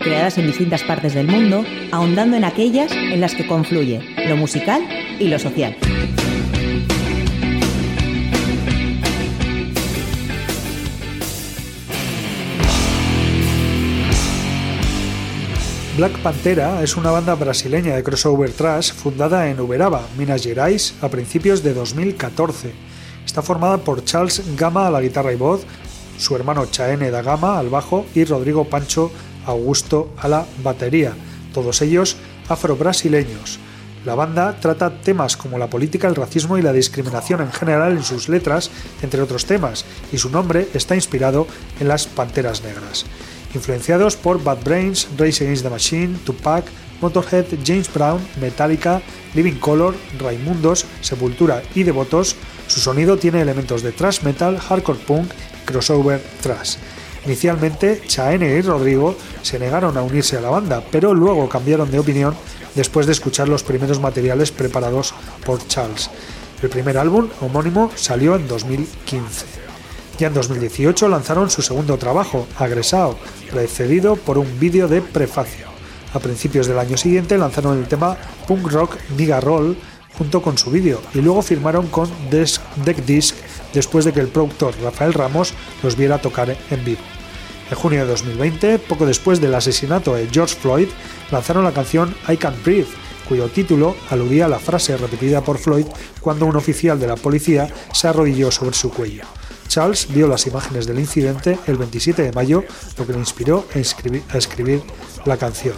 creadas en distintas partes del mundo, ahondando en aquellas en las que confluye lo musical y lo social. Black Pantera es una banda brasileña de crossover thrash fundada en Uberaba, Minas Gerais, a principios de 2014. Está formada por Charles Gama a la guitarra y voz, su hermano Chaene da Gama al bajo y Rodrigo Pancho Augusto a la batería, todos ellos afro-brasileños. La banda trata temas como la política, el racismo y la discriminación en general en sus letras, entre otros temas, y su nombre está inspirado en las Panteras Negras. Influenciados por Bad Brains, Race Against the Machine, Tupac, Motorhead, James Brown, Metallica, Living Color, Raimundos, Sepultura y Devotos, su sonido tiene elementos de thrash metal, hardcore punk y crossover thrash. Inicialmente, Chaene y Rodrigo se negaron a unirse a la banda, pero luego cambiaron de opinión después de escuchar los primeros materiales preparados por Charles. El primer álbum, homónimo, salió en 2015. Ya en 2018 lanzaron su segundo trabajo, Agresao, precedido por un vídeo de prefacio. A principios del año siguiente lanzaron el tema Punk Rock Nigga Roll junto con su vídeo y luego firmaron con Deck Disc después de que el productor Rafael Ramos los viera tocar en vivo. En junio de 2020, poco después del asesinato de George Floyd, lanzaron la canción I Can't Breathe, cuyo título aludía a la frase repetida por Floyd cuando un oficial de la policía se arrodilló sobre su cuello. Charles vio las imágenes del incidente el 27 de mayo, lo que le inspiró a escribir la canción.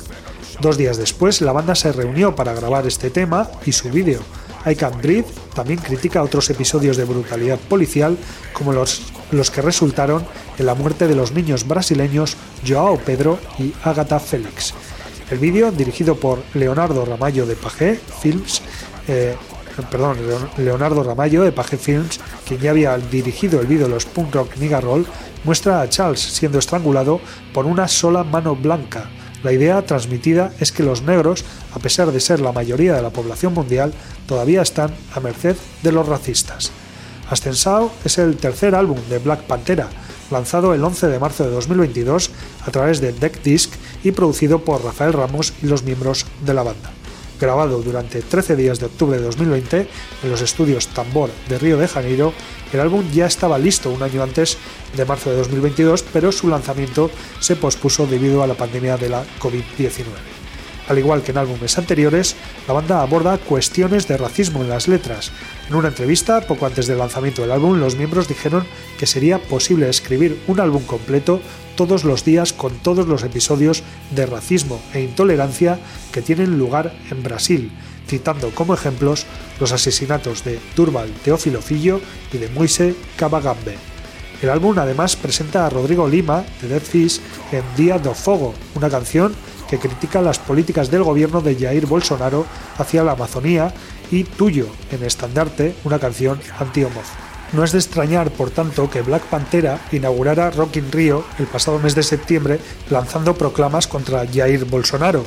Dos días después, la banda se reunió para grabar este tema y su vídeo. I Can't Breathe también critica otros episodios de brutalidad policial, como los, los que resultaron en la muerte de los niños brasileños Joao Pedro y Agatha Félix. El vídeo, dirigido por Leonardo Ramallo de Pagé Films, eh, perdón, Leonardo de Page Films, quien ya había dirigido el vídeo Los Punk Rock Nigga Roll, muestra a Charles siendo estrangulado por una sola mano blanca. La idea transmitida es que los negros, a pesar de ser la mayoría de la población mundial, todavía están a merced de los racistas. Ascensao es el tercer álbum de Black Pantera, lanzado el 11 de marzo de 2022 a través de Deck Disc y producido por Rafael Ramos y los miembros de la banda grabado durante 13 días de octubre de 2020 en los estudios Tambor de Río de Janeiro, el álbum ya estaba listo un año antes de marzo de 2022, pero su lanzamiento se pospuso debido a la pandemia de la COVID-19. Al igual que en álbumes anteriores, la banda aborda cuestiones de racismo en las letras. En una entrevista, poco antes del lanzamiento del álbum, los miembros dijeron que sería posible escribir un álbum completo todos los días con todos los episodios de racismo e intolerancia que tienen lugar en Brasil, citando como ejemplos los asesinatos de Durval Teófilo Fillo y de Moise Cabagambe. El álbum además presenta a Rodrigo Lima de Dead Fish en Día do Fogo, una canción que critica las políticas del gobierno de Jair Bolsonaro hacia la Amazonía y Tuyo en Estandarte, una canción anti-homófoba. No es de extrañar, por tanto, que Black Pantera inaugurara Rock in Rio el pasado mes de septiembre lanzando proclamas contra Jair Bolsonaro.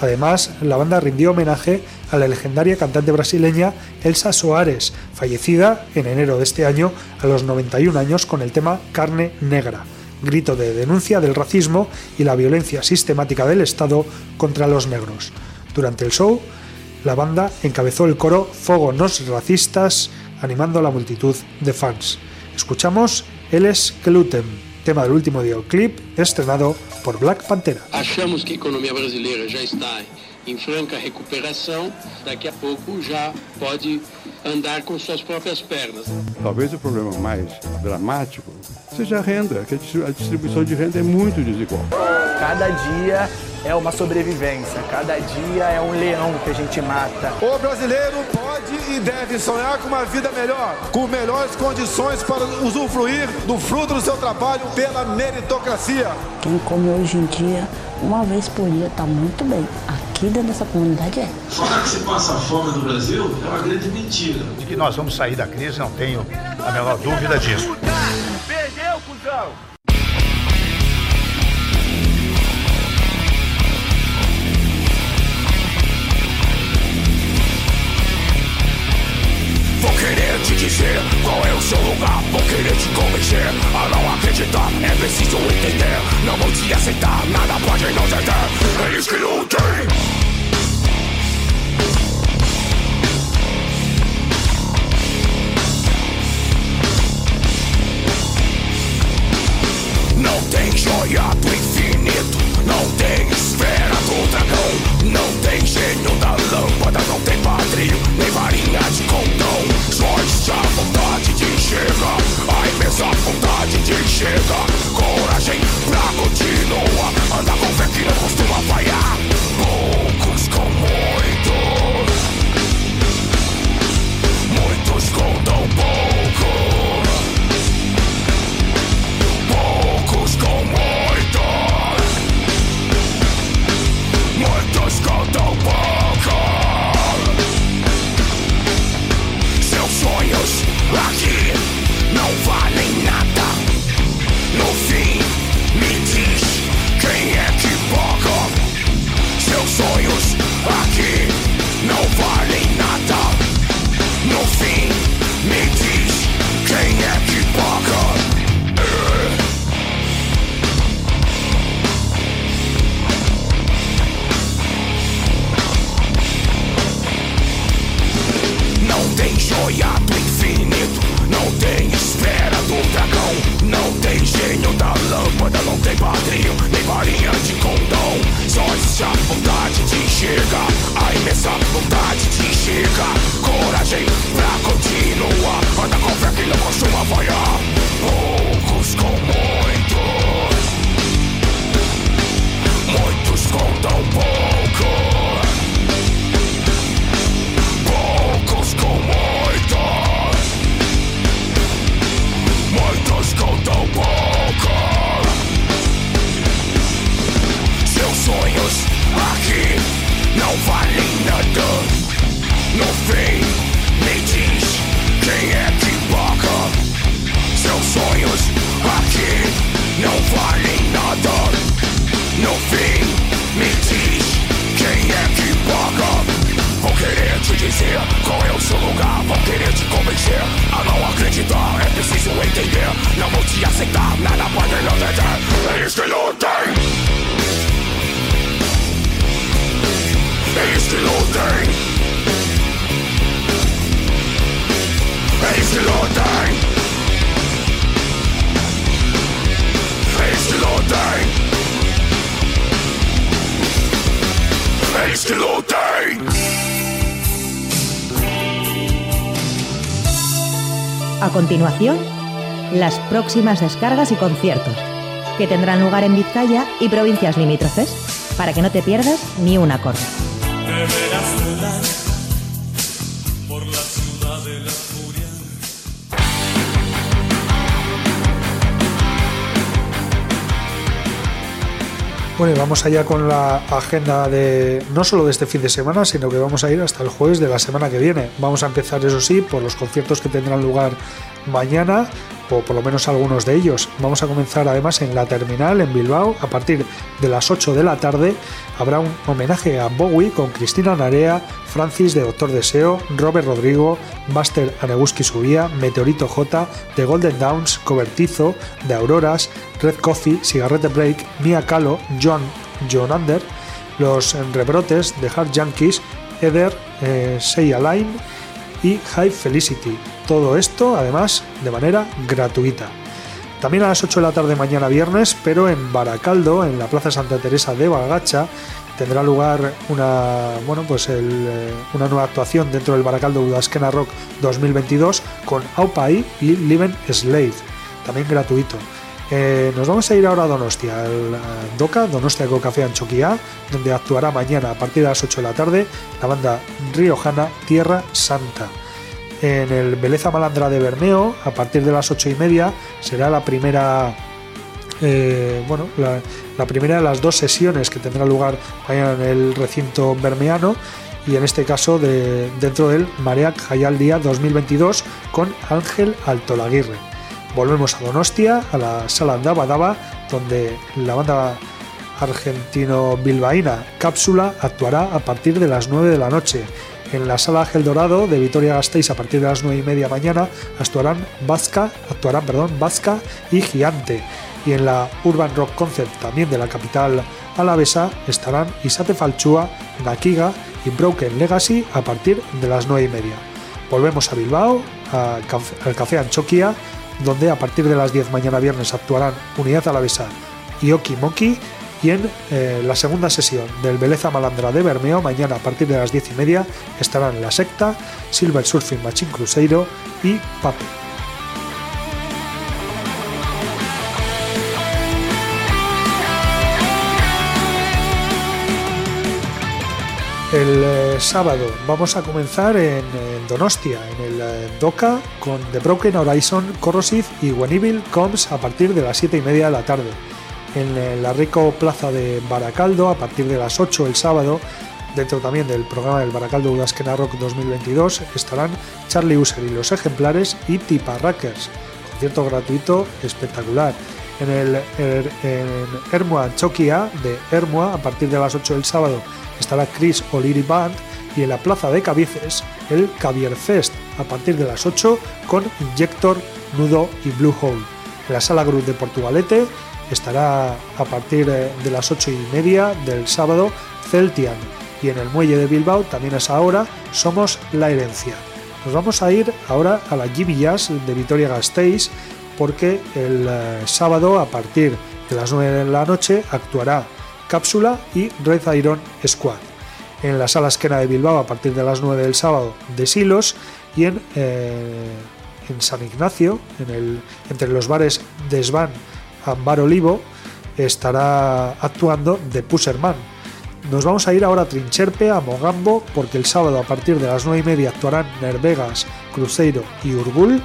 Además, la banda rindió homenaje a la legendaria cantante brasileña Elsa Soares, fallecida en enero de este año a los 91 años con el tema Carne Negra, grito de denuncia del racismo y la violencia sistemática del Estado contra los negros. Durante el show, la banda encabezó el coro Fogo nos racistas, animando a la multitud de fans. Escuchamos que lutem, tema del último videoclip estrenado por Black Pantera. Achamos que brasileira já está em franca recuperação, daqui a pouco já pode andar com suas próprias pernas. Talvez o problema mais dramático seja a renda, que a distribuição de renda é muito desigual. Cada dia é uma sobrevivência, cada dia é um leão que a gente mata. O brasileiro pode e deve sonhar com uma vida melhor, com melhores condições para usufruir do fruto do seu trabalho pela meritocracia. Quem come hoje em dia, uma vez por dia, está muito bem. Aqui dentro dessa comunidade é. Falar que se passa fome no Brasil é uma grande mentira. De que nós vamos sair da crise, não tenho a menor dúvida disso. Perdeu, cuzão! Querer te dizer qual é o seu lugar. Vou querer te convencer a não acreditar. É preciso entender. Não vou te aceitar, nada pode nos deter. Eles que lutem. Não tem joia do infinito, não tem esfera do dragão, não tem gênio da lâmpada, não tem padrinho, nem varinha de condão. Só existe a vontade de enxergar, a imensa vontade de enxergar. Coragem pra continuar, anda com fé que não costuma falhar. Poucos com continuación, las próximas descargas y conciertos, que tendrán lugar en Vizcaya y provincias limítrofes, para que no te pierdas ni un acorde. Bueno, y vamos allá con la agenda de no solo de este fin de semana, sino que vamos a ir hasta el jueves de la semana que viene. Vamos a empezar, eso sí, por los conciertos que tendrán lugar mañana, o por lo menos algunos de ellos. Vamos a comenzar además en la terminal en Bilbao. A partir de las 8 de la tarde habrá un homenaje a Bowie con Cristina Narea, Francis de Doctor Deseo, Robert Rodrigo, Buster Aneguski Subía, Meteorito J, The Golden Downs, Cobertizo, The Auroras, Red Coffee, Cigarrette Break, Mia Calo, John, John Under, Los Rebrotes, The Hard Yankees, Eder, eh, Say Align y High Felicity. Todo esto, además, de manera gratuita. También a las 8 de la tarde mañana viernes, pero en Baracaldo, en la Plaza Santa Teresa de Bagacha, tendrá lugar una, bueno, pues eh, una nueva actuación dentro del Baracaldo Udasquena Rock 2022 con Aupai y Liven Slave, también gratuito. Eh, nos vamos a ir ahora a Donostia, al DOCA, Donostia Café Anchoquia, donde actuará mañana a partir de las 8 de la tarde la banda riojana Tierra Santa. En el Beleza Malandra de Bermeo, a partir de las 8 y media, será la primera eh, bueno, la, primera de las dos sesiones que tendrá lugar mañana en el recinto bermeano y en este caso de, dentro del Mareac Jayal Día 2022 con Ángel Altolaguirre. Volvemos a Donostia, a la sala Daba Daba, donde la banda argentino-bilbaína Cápsula actuará a partir de las 9 de la noche. En la sala Gel Dorado de Vitoria Gasteiz a partir de las 9 y media mañana actuarán Vasca, actuarán, perdón, Vasca y Gigante. Y en la Urban Rock Concert también de la capital alavesa estarán Isate Falchúa, Nakiga y Broken Legacy a partir de las 9 y media. Volvemos a Bilbao, al Café Anchoquia, donde a partir de las 10 mañana viernes actuarán Unidad Alavesa y Oki Moki. Y en eh, la segunda sesión del Beleza Malandra de Bermeo, mañana a partir de las 10 y media, estarán La Secta, Silver Surfing Machine Cruzeiro y Pape. El eh, sábado vamos a comenzar en, Donostia, en el eh, Doca, con The Broken Horizon, Corrosive y When Evil Comes a partir de las 7 y media de la tarde. En la Rico Plaza de Baracaldo, a partir de las 8 el sábado, dentro también del programa del Baracaldo Udasquena Rock 2022, estarán Charlie User y los ejemplares y Tipa Rackers. Concierto gratuito espectacular. En el er- en Hermua Chokia de Hermua, a partir de las 8 del sábado, estará Chris O'Leary Band y en la plaza de Cabices el Cavier Fest a partir de las 8 con Injector, Nudo y Blue Hole. En la sala Cruz de Portugalete estará a partir eh, de las 8 y media del sábado Celtian y en el muelle de Bilbao también a esa hora somos La Herencia. Nos vamos a ir ahora a la Jimmy Jazz de Vitoria Gasteiz porque el eh, sábado a partir de las 9 de la noche actuará Cápsula y Red Iron Squad. En la sala esquena de Bilbao a partir de las 9 del sábado de Silos y en, eh, en San Ignacio, en el, entre los bares Desván Ambar Olivo, estará actuando The Pusserman. Nos vamos a ir ahora a Trincherpe, a Mogambo, porque el sábado a partir de las 9 y media actuarán Nervegas, Cruzeiro y Urbul.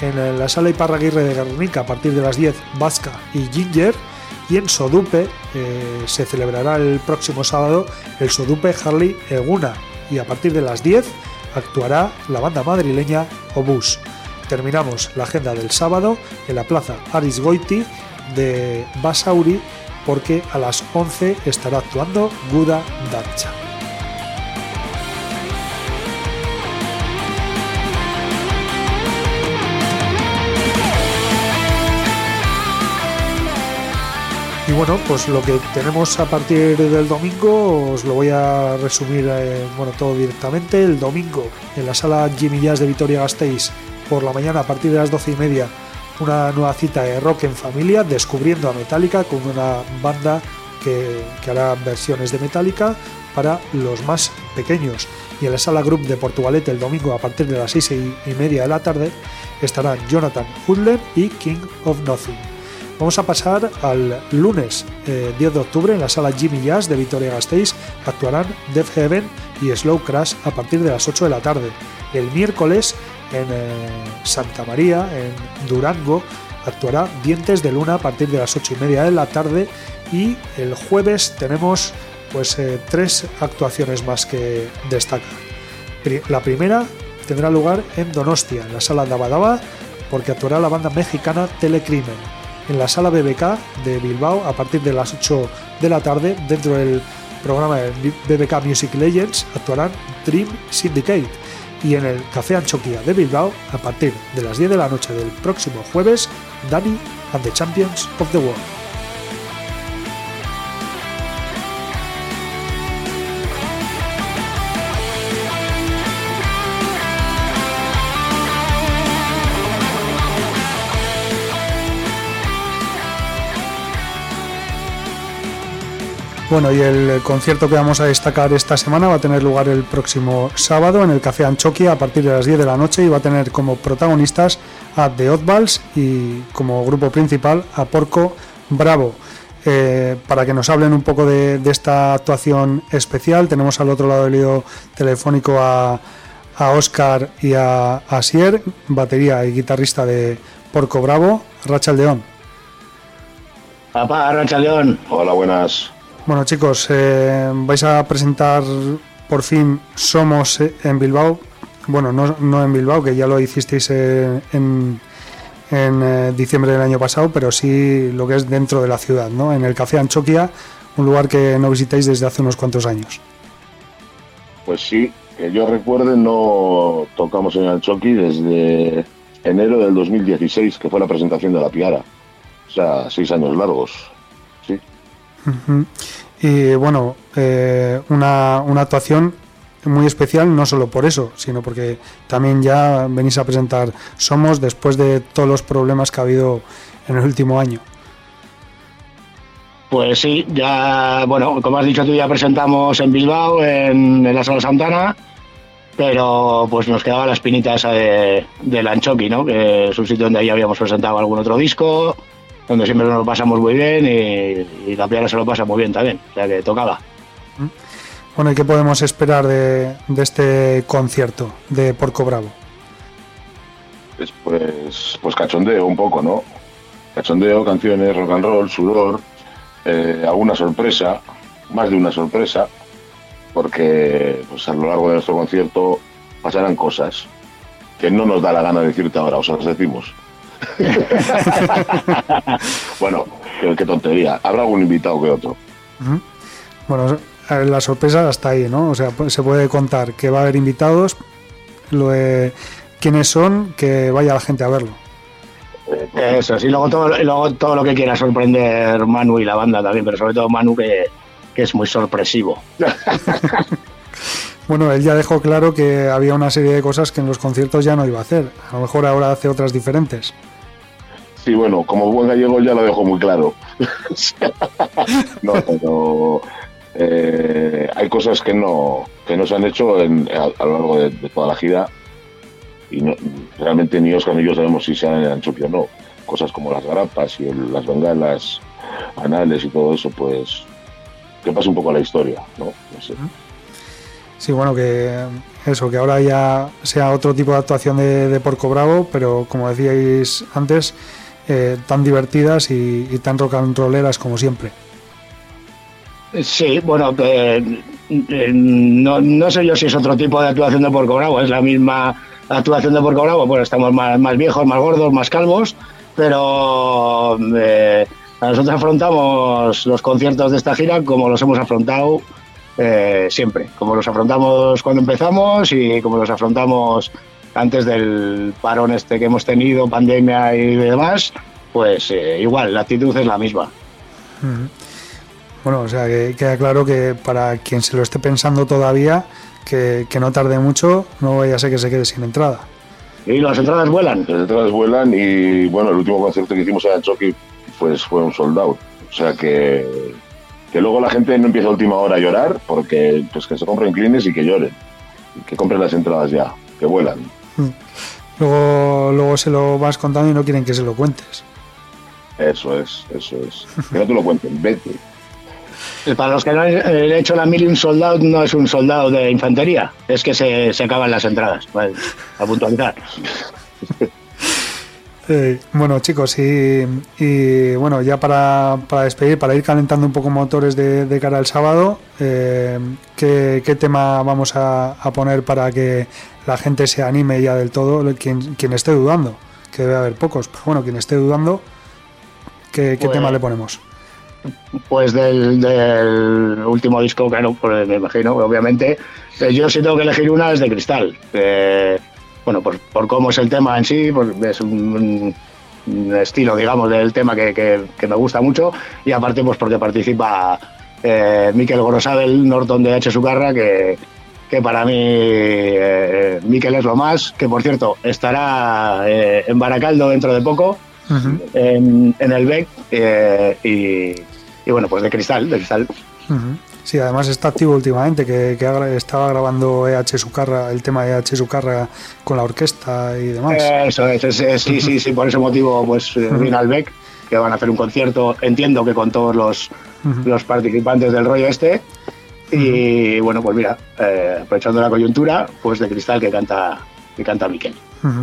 En la sala Iparraguirre de Guernica a partir de las 10 Vasca y Ginger. Y en Sodupe eh, se celebrará el próximo sábado el Sodupe Harley Eguna. Y a partir de las 10 actuará la banda madrileña Obús. Terminamos la agenda del sábado en la plaza Aris Goiti de Basauri porque a las 11 estará actuando Guda Dancha. Bueno, pues lo que tenemos a partir del domingo os lo voy a resumir eh, bueno, todo directamente. El domingo en la sala Jimmy Jazz de Vitoria Gasteiz por la mañana a partir de las 12 y media una nueva cita de rock en familia descubriendo a Metallica con una banda que, que hará versiones de Metallica para los más pequeños. Y en la sala Group de Portugalete el domingo a partir de las 6 y y media de la tarde estarán Jonathan Hudler y King of Nothing. Vamos a pasar al lunes eh, 10 de octubre en la sala Jimmy Jazz de Vitoria Gasteiz. Actuarán Death Heaven y Slow Crash a partir de las 8 de la tarde. El miércoles en eh, Santa María, en Durango, actuará Dientes de Luna a partir de las 8 y media de la tarde. Y el jueves tenemos pues eh, tres actuaciones más que destacar. Pri- La primera tendrá lugar en Donostia, en la sala Dabadaba, porque actuará la banda mexicana Telecrimen en la sala BBK de Bilbao a partir de las 8 de la tarde. Dentro del programa de BBK Music Legends actuarán Dream Syndicate. Y en el Café Anchoquia de Bilbao, a partir de las 10 de la noche del próximo jueves, Dani and the Champions of the World. Bueno, y el concierto que vamos a destacar esta semana va a tener lugar el próximo sábado en el Café Anchoquia a partir de las 10 de la noche y va a tener como protagonistas a The Oddballs y como grupo principal a Porco Bravo. Eh, para que nos hablen un poco de, de esta actuación especial, tenemos al otro lado del hilo telefónico a, a Oscar y a, a Sier, batería y guitarrista de Porco Bravo, Rachel León. Papá, Racha León. Hola, buenas. Bueno chicos, eh, vais a presentar por fin Somos eh, en Bilbao. Bueno, no, no en Bilbao, que ya lo hicisteis eh, en, en eh, diciembre del año pasado, pero sí lo que es dentro de la ciudad, ¿no? En el Café Anchoquia, un lugar que no visitáis desde hace unos cuantos años. Pues sí, Que yo recuerde, no tocamos en el Choqui desde enero del 2016, que fue la presentación de la Piara. O sea, seis años largos. Y bueno, eh, una, actuación muy especial, no solo por eso, sino porque también ya venís a presentar Somos después de todos los problemas que ha habido en el último año. Pues sí, ya, bueno, como has dicho tú, ya presentamos en Bilbao, en, la Sala Santana, pero pues nos quedaba la espinita esa de, del Anchoqui, ¿no? Que es un sitio donde ya habíamos presentado algún otro disco, donde siempre nos lo pasamos muy bien y, y la piara se lo pasa muy bien también, o sea que tocaba. Bueno, ¿y qué podemos esperar de, de este concierto de Porco Bravo? Es, pues, pues cachondeo un poco, ¿no? Cachondeo, canciones, rock and roll, sudor, eh, alguna sorpresa, más de una sorpresa, porque pues, a lo largo de nuestro concierto pasarán cosas que no nos da la gana decirte ahora, o sea, las decimos. bueno, qué, qué tontería. Habrá algún invitado que otro. Bueno, la sorpresa está ahí, ¿no? O sea, se puede contar que va a haber invitados, lo de quiénes son, que vaya la gente a verlo. Eso, sí, luego todo, y luego todo lo que quiera sorprender Manu y la banda también, pero sobre todo Manu que, que es muy sorpresivo. Bueno, él ya dejó claro que había una serie de cosas que en los conciertos ya no iba a hacer. A lo mejor ahora hace otras diferentes. Sí, bueno, como buen gallego ya lo dejo muy claro. no, pero eh, hay cosas que no, que no se han hecho a, lo largo de, toda la gira y realmente ni Oscar ni yo sabemos si se han Anchoqui o no. Cosas como las garapas y las bengalas anales y todo eso, pues que pase un poco a la historia, ¿no? Sí, bueno, que eso, que ahora ya sea otro tipo de actuación de Porco Bravo, pero como decíais antes, eh, tan divertidas y, tan rock and rolleras como siempre. Sí, bueno, eh, eh, no, no sé yo si es otro tipo de actuación de Porco Bravo, es la misma actuación de Porco Bravo, bueno, estamos más, más viejos, más gordos, más calvos, pero nosotros afrontamos los conciertos de esta gira como los hemos afrontado siempre, como los afrontamos cuando empezamos y como los afrontamos antes del parón este que hemos tenido, pandemia y demás, pues eh, igual, la actitud es la misma. Bueno, o sea, que queda claro que para quien se lo esté pensando todavía, que, que no tarde mucho, no vaya a ser que se quede sin entrada. Y las entradas vuelan. Las entradas vuelan y bueno, el último concierto que hicimos en Anchoqui pues fue un sold out. O sea que, que luego la gente no empieza a última hora a llorar porque pues que se compren clines y que lloren. Que compren las entradas ya, que vuelan. Luego, luego se lo vas contando y no quieren que se lo cuentes. Eso es, eso es. Que no te lo cuenten, vete. Para los que no han eh, hecho la mil un soldado, no es un soldado de infantería, es que se, se acaban las entradas, vale, a puntualizar. Eh, bueno, chicos, y, y, bueno, ya para, para despedir, para ir calentando un poco motores de, de cara al sábado, eh, ¿qué, qué tema vamos a, a poner para que la gente se anime ya del todo? Quien, quien esté dudando, que debe haber pocos, pero bueno, quien esté dudando, ¿qué, qué Pues- tema le ponemos? Pues del, del último disco, claro, pues me imagino, obviamente. Eh, Yo si tengo que elegir una es de Cristal. Eh, bueno, por, por cómo es el tema en sí, pues es un, un estilo, digamos, del tema que, que- que me gusta mucho. Y aparte, pues porque participa eh, Miquel Gorosabel, Norton de H. Sucarra, que, que para mí eh, Miquel es lo más. Que por cierto, estará eh, en Baracaldo dentro de poco en, en el BEC eh, y, y bueno, pues de cristal, de cristal. Sí, además está activo últimamente, que, estaba grabando EH Sucarra, el tema de EH Sucarra con la orquesta y demás. Eso es, es- es- sí, sí, sí, por ese motivo pues eh, viene al BEC, que van a hacer un concierto, entiendo que con todos los, los participantes del rollo este. Y bueno, pues mira, eh, aprovechando la coyuntura, pues de cristal que canta, que canta Miquel.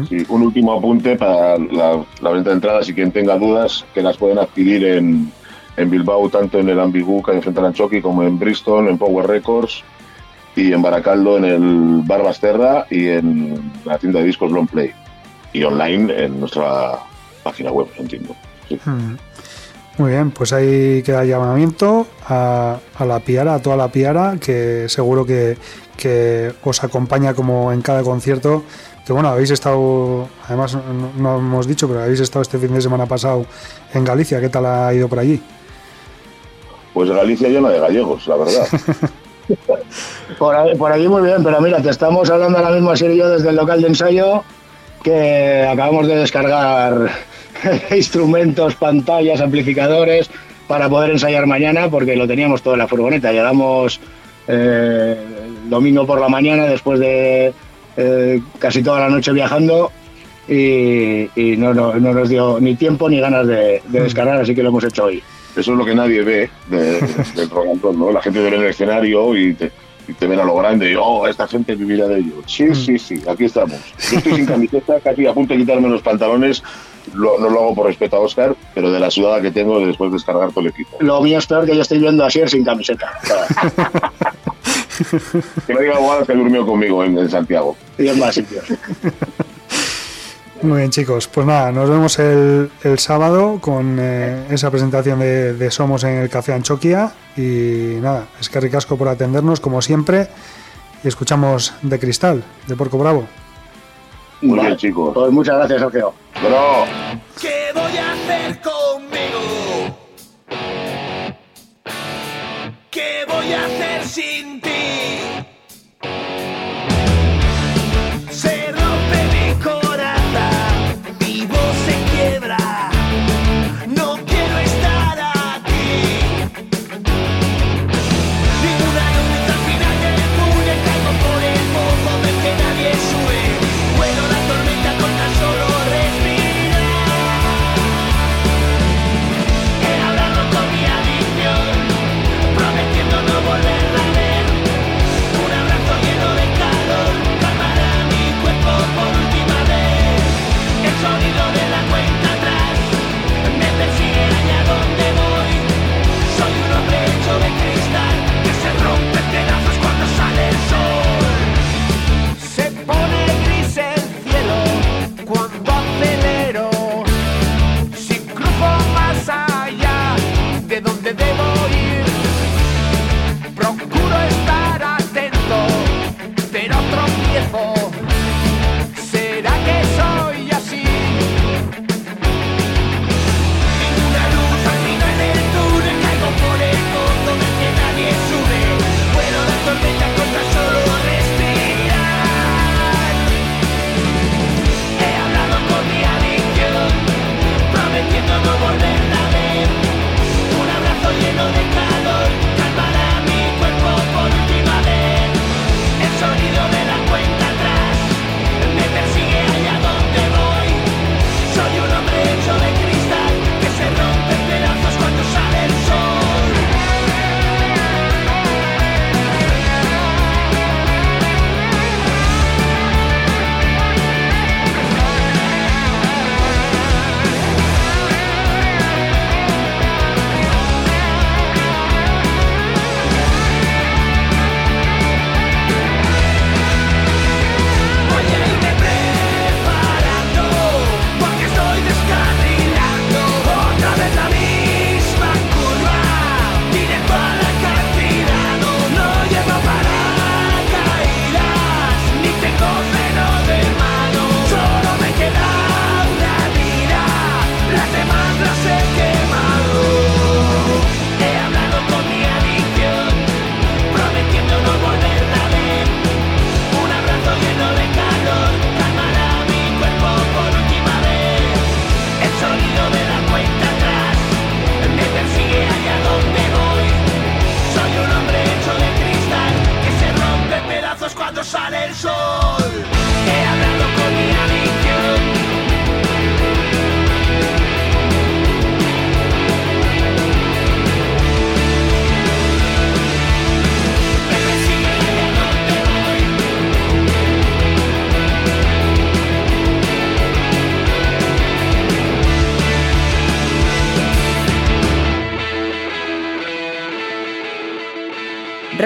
Sí, un último apunte para la, la venta de entradas y quien tenga dudas, que las pueden adquirir en, en Bilbao, tanto en el Ambigu, que hay frente al Anchoqui, como en Bristol, en Power Records, y en Baracaldo, en el Bar Basterra y en la tienda de discos Long Play. Y online en nuestra página web, entiendo. Sí. Mm. Muy bien, pues ahí queda el llamamiento a, la Piara, a toda la Piara, que seguro que, que os acompaña como en cada concierto. Que bueno, habéis estado, además no hemos dicho, pero habéis estado este fin de semana pasado en Galicia. ¿Qué tal ha ido por allí? Pues Galicia llena de gallegos, la verdad. Por, ahí- por allí muy bien, pero mira, te estamos hablando ahora mismo así yo desde el local de ensayo que acabamos de descargar instrumentos, pantallas, amplificadores para poder ensayar mañana porque lo teníamos todo en la furgoneta. Llegamos eh, el domingo por la mañana después de eh, casi toda la noche viajando y, y no, no- no nos dio ni tiempo ni ganas de, de descargar, así que lo hemos hecho hoy. Eso es lo que nadie ve de- del rock and roll, ¿no? La gente ve en el escenario y te, y te ven a lo grande y, oh, esta gente vivirá de ello. Sí, sí, sí, aquí estamos. Yo estoy sin camiseta, casi a punto de quitarme los pantalones. Lo- no lo hago por respeto a Oscar, pero de la sudada que tengo después de descargar todo el equipo. Lo mío es peor que yo estoy viendo a Sier sin camiseta. Que no diga Guada que durmió conmigo en, en Santiago. y en más sitios. Muy bien, chicos. Pues nada, nos vemos el, el sábado con eh, esa presentación de, de Somos en el Café Anchoquia. Y nada, es que ricasco por atendernos, como siempre. Y escuchamos de Cristal, de Porco Bravo. Muy bien, chicos. Pues muchas gracias, Sergio. Bro. ¿Qué voy a hacer conmigo? ¿Qué voy a hacer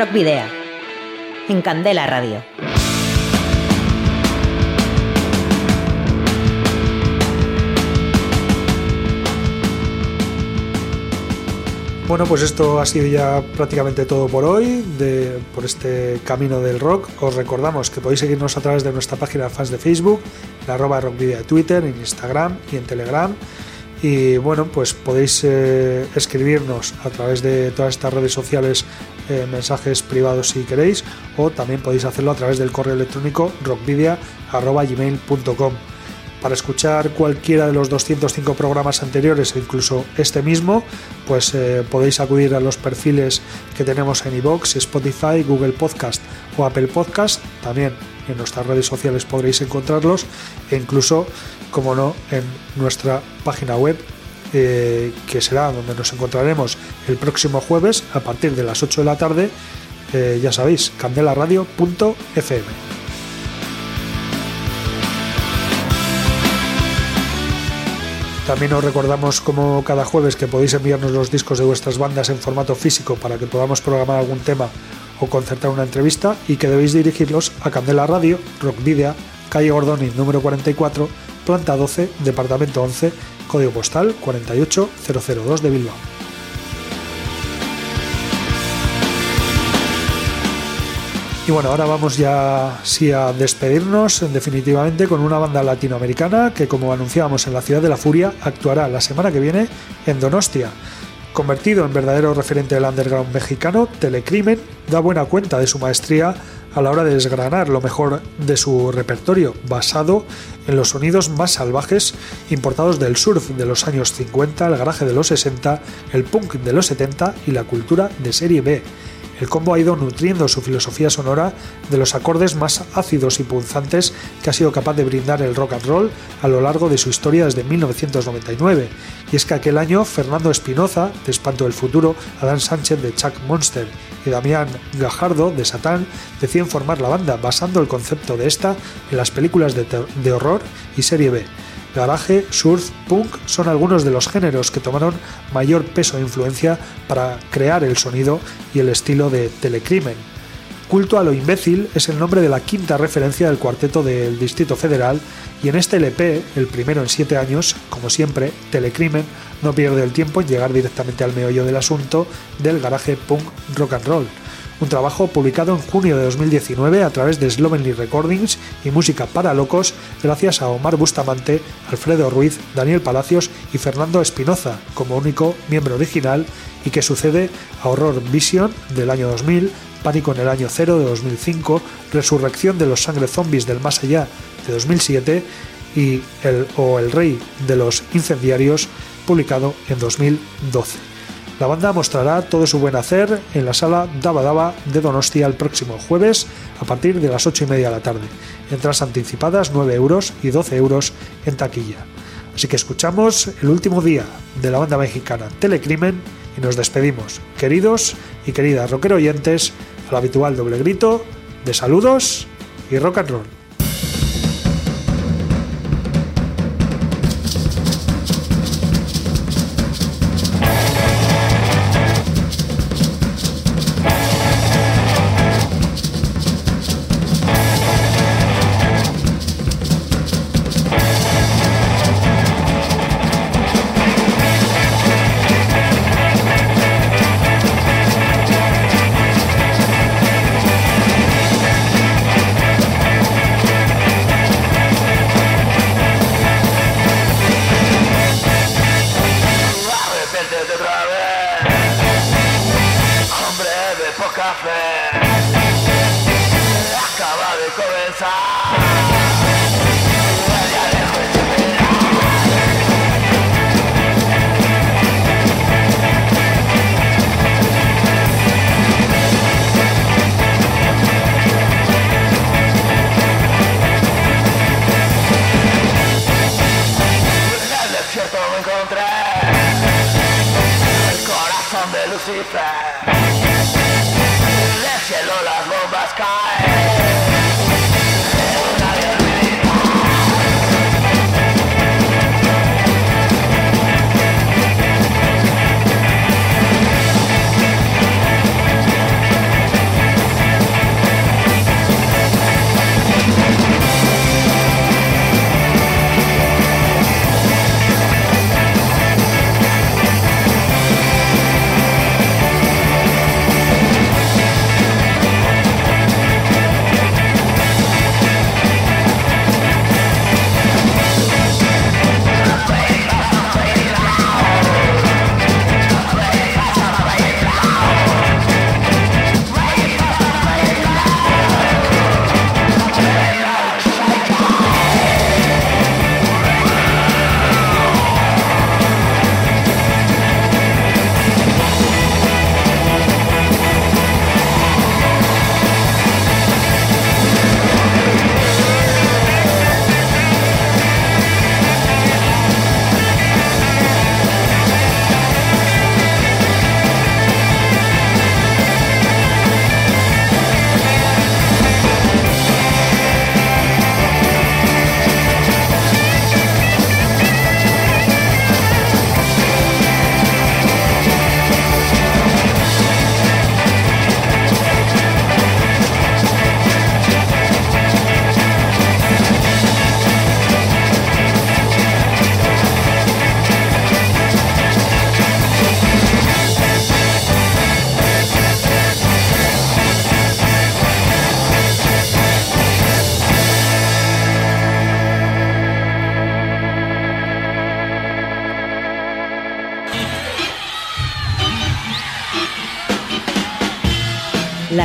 Rock Video. En Candela Radio. Bueno, pues esto ha sido ya prácticamente todo por hoy, de, por este camino del rock. Os recordamos que podéis seguirnos a través de nuestra página de fans de Facebook, en arroba rockvidia de Twitter, en Instagram y en Telegram. Y bueno, pues podéis eh, escribirnos a través de todas estas redes sociales eh, mensajes privados si queréis, o también podéis hacerlo a través del correo electrónico rockvidia.gmail.com. Para escuchar cualquiera de los 205 programas anteriores e incluso este mismo, pues eh, podéis acudir a los perfiles que tenemos en iVoox, Spotify, Google Podcast o Apple Podcast. También en nuestras redes sociales podréis encontrarlos e incluso, como no, en nuestra página web eh, que será donde nos encontraremos el próximo jueves a partir de las 8 de la tarde, eh, ya sabéis, candelaradio.fm. También os recordamos como cada jueves que podéis enviarnos los discos de vuestras bandas en formato físico para que podamos programar algún tema o concertar una entrevista y que debéis dirigirlos a Candela Radio, Rock Video, calle Gordoni número 44, planta 12, departamento 11, código postal 48002 de Bilbao. Y bueno, ahora vamos ya sí a despedirnos definitivamente con una banda latinoamericana que como anunciábamos en la Ciudad de la Furia actuará la semana que viene en Donostia. Convertido en verdadero referente del underground mexicano, Telecrimen da buena cuenta de su maestría a la hora de desgranar lo mejor de su repertorio, basado en los sonidos más salvajes importados del surf de los años 50, el garaje de los 60, el punk de los 70 y la cultura de serie B. El combo ha ido nutriendo su filosofía sonora de los acordes más ácidos y punzantes que ha sido capaz de brindar el rock and roll a lo largo de su historia desde 1999. Y es que aquel año Fernando Espinoza, de Espanto del Futuro, Adán Sánchez de Chuck Monster y Damián Gajardo de Satán deciden formar la banda basando el concepto de esta en las películas de, de horror y serie B. Garaje, surf, punk son algunos de los géneros que tomaron mayor peso e influencia para crear el sonido y el estilo de Telecrimen. Culto a lo imbécil es el nombre de la quinta referencia del cuarteto del Distrito Federal y en este LP, el primero en siete años, como siempre, Telecrimen no pierde el tiempo en llegar directamente al meollo del asunto del garaje punk rock and roll un trabajo publicado en junio de 2019 a través de Slovenly Recordings y Música para Locos, gracias a Omar Bustamante, Alfredo Ruiz, Daniel Palacios y Fernando Espinoza como único miembro original y que sucede a Horror Vision del año 2000, Pánico en el año 0 de 2005, Resurrección de los Sangre Zombies del Más Allá de 2007 y el, o El Rey de los Incendiarios publicado en 2012. La banda mostrará todo su buen hacer en la sala Daba Daba de Donostia el próximo jueves a partir de las 8 y media de la tarde. Entradas anticipadas 9 euros y 12 euros en taquilla. Así que escuchamos el último día de la banda mexicana Telecrimen y nos despedimos. Queridos y queridas rockero oyentes, al habitual doble grito de saludos y rock and roll.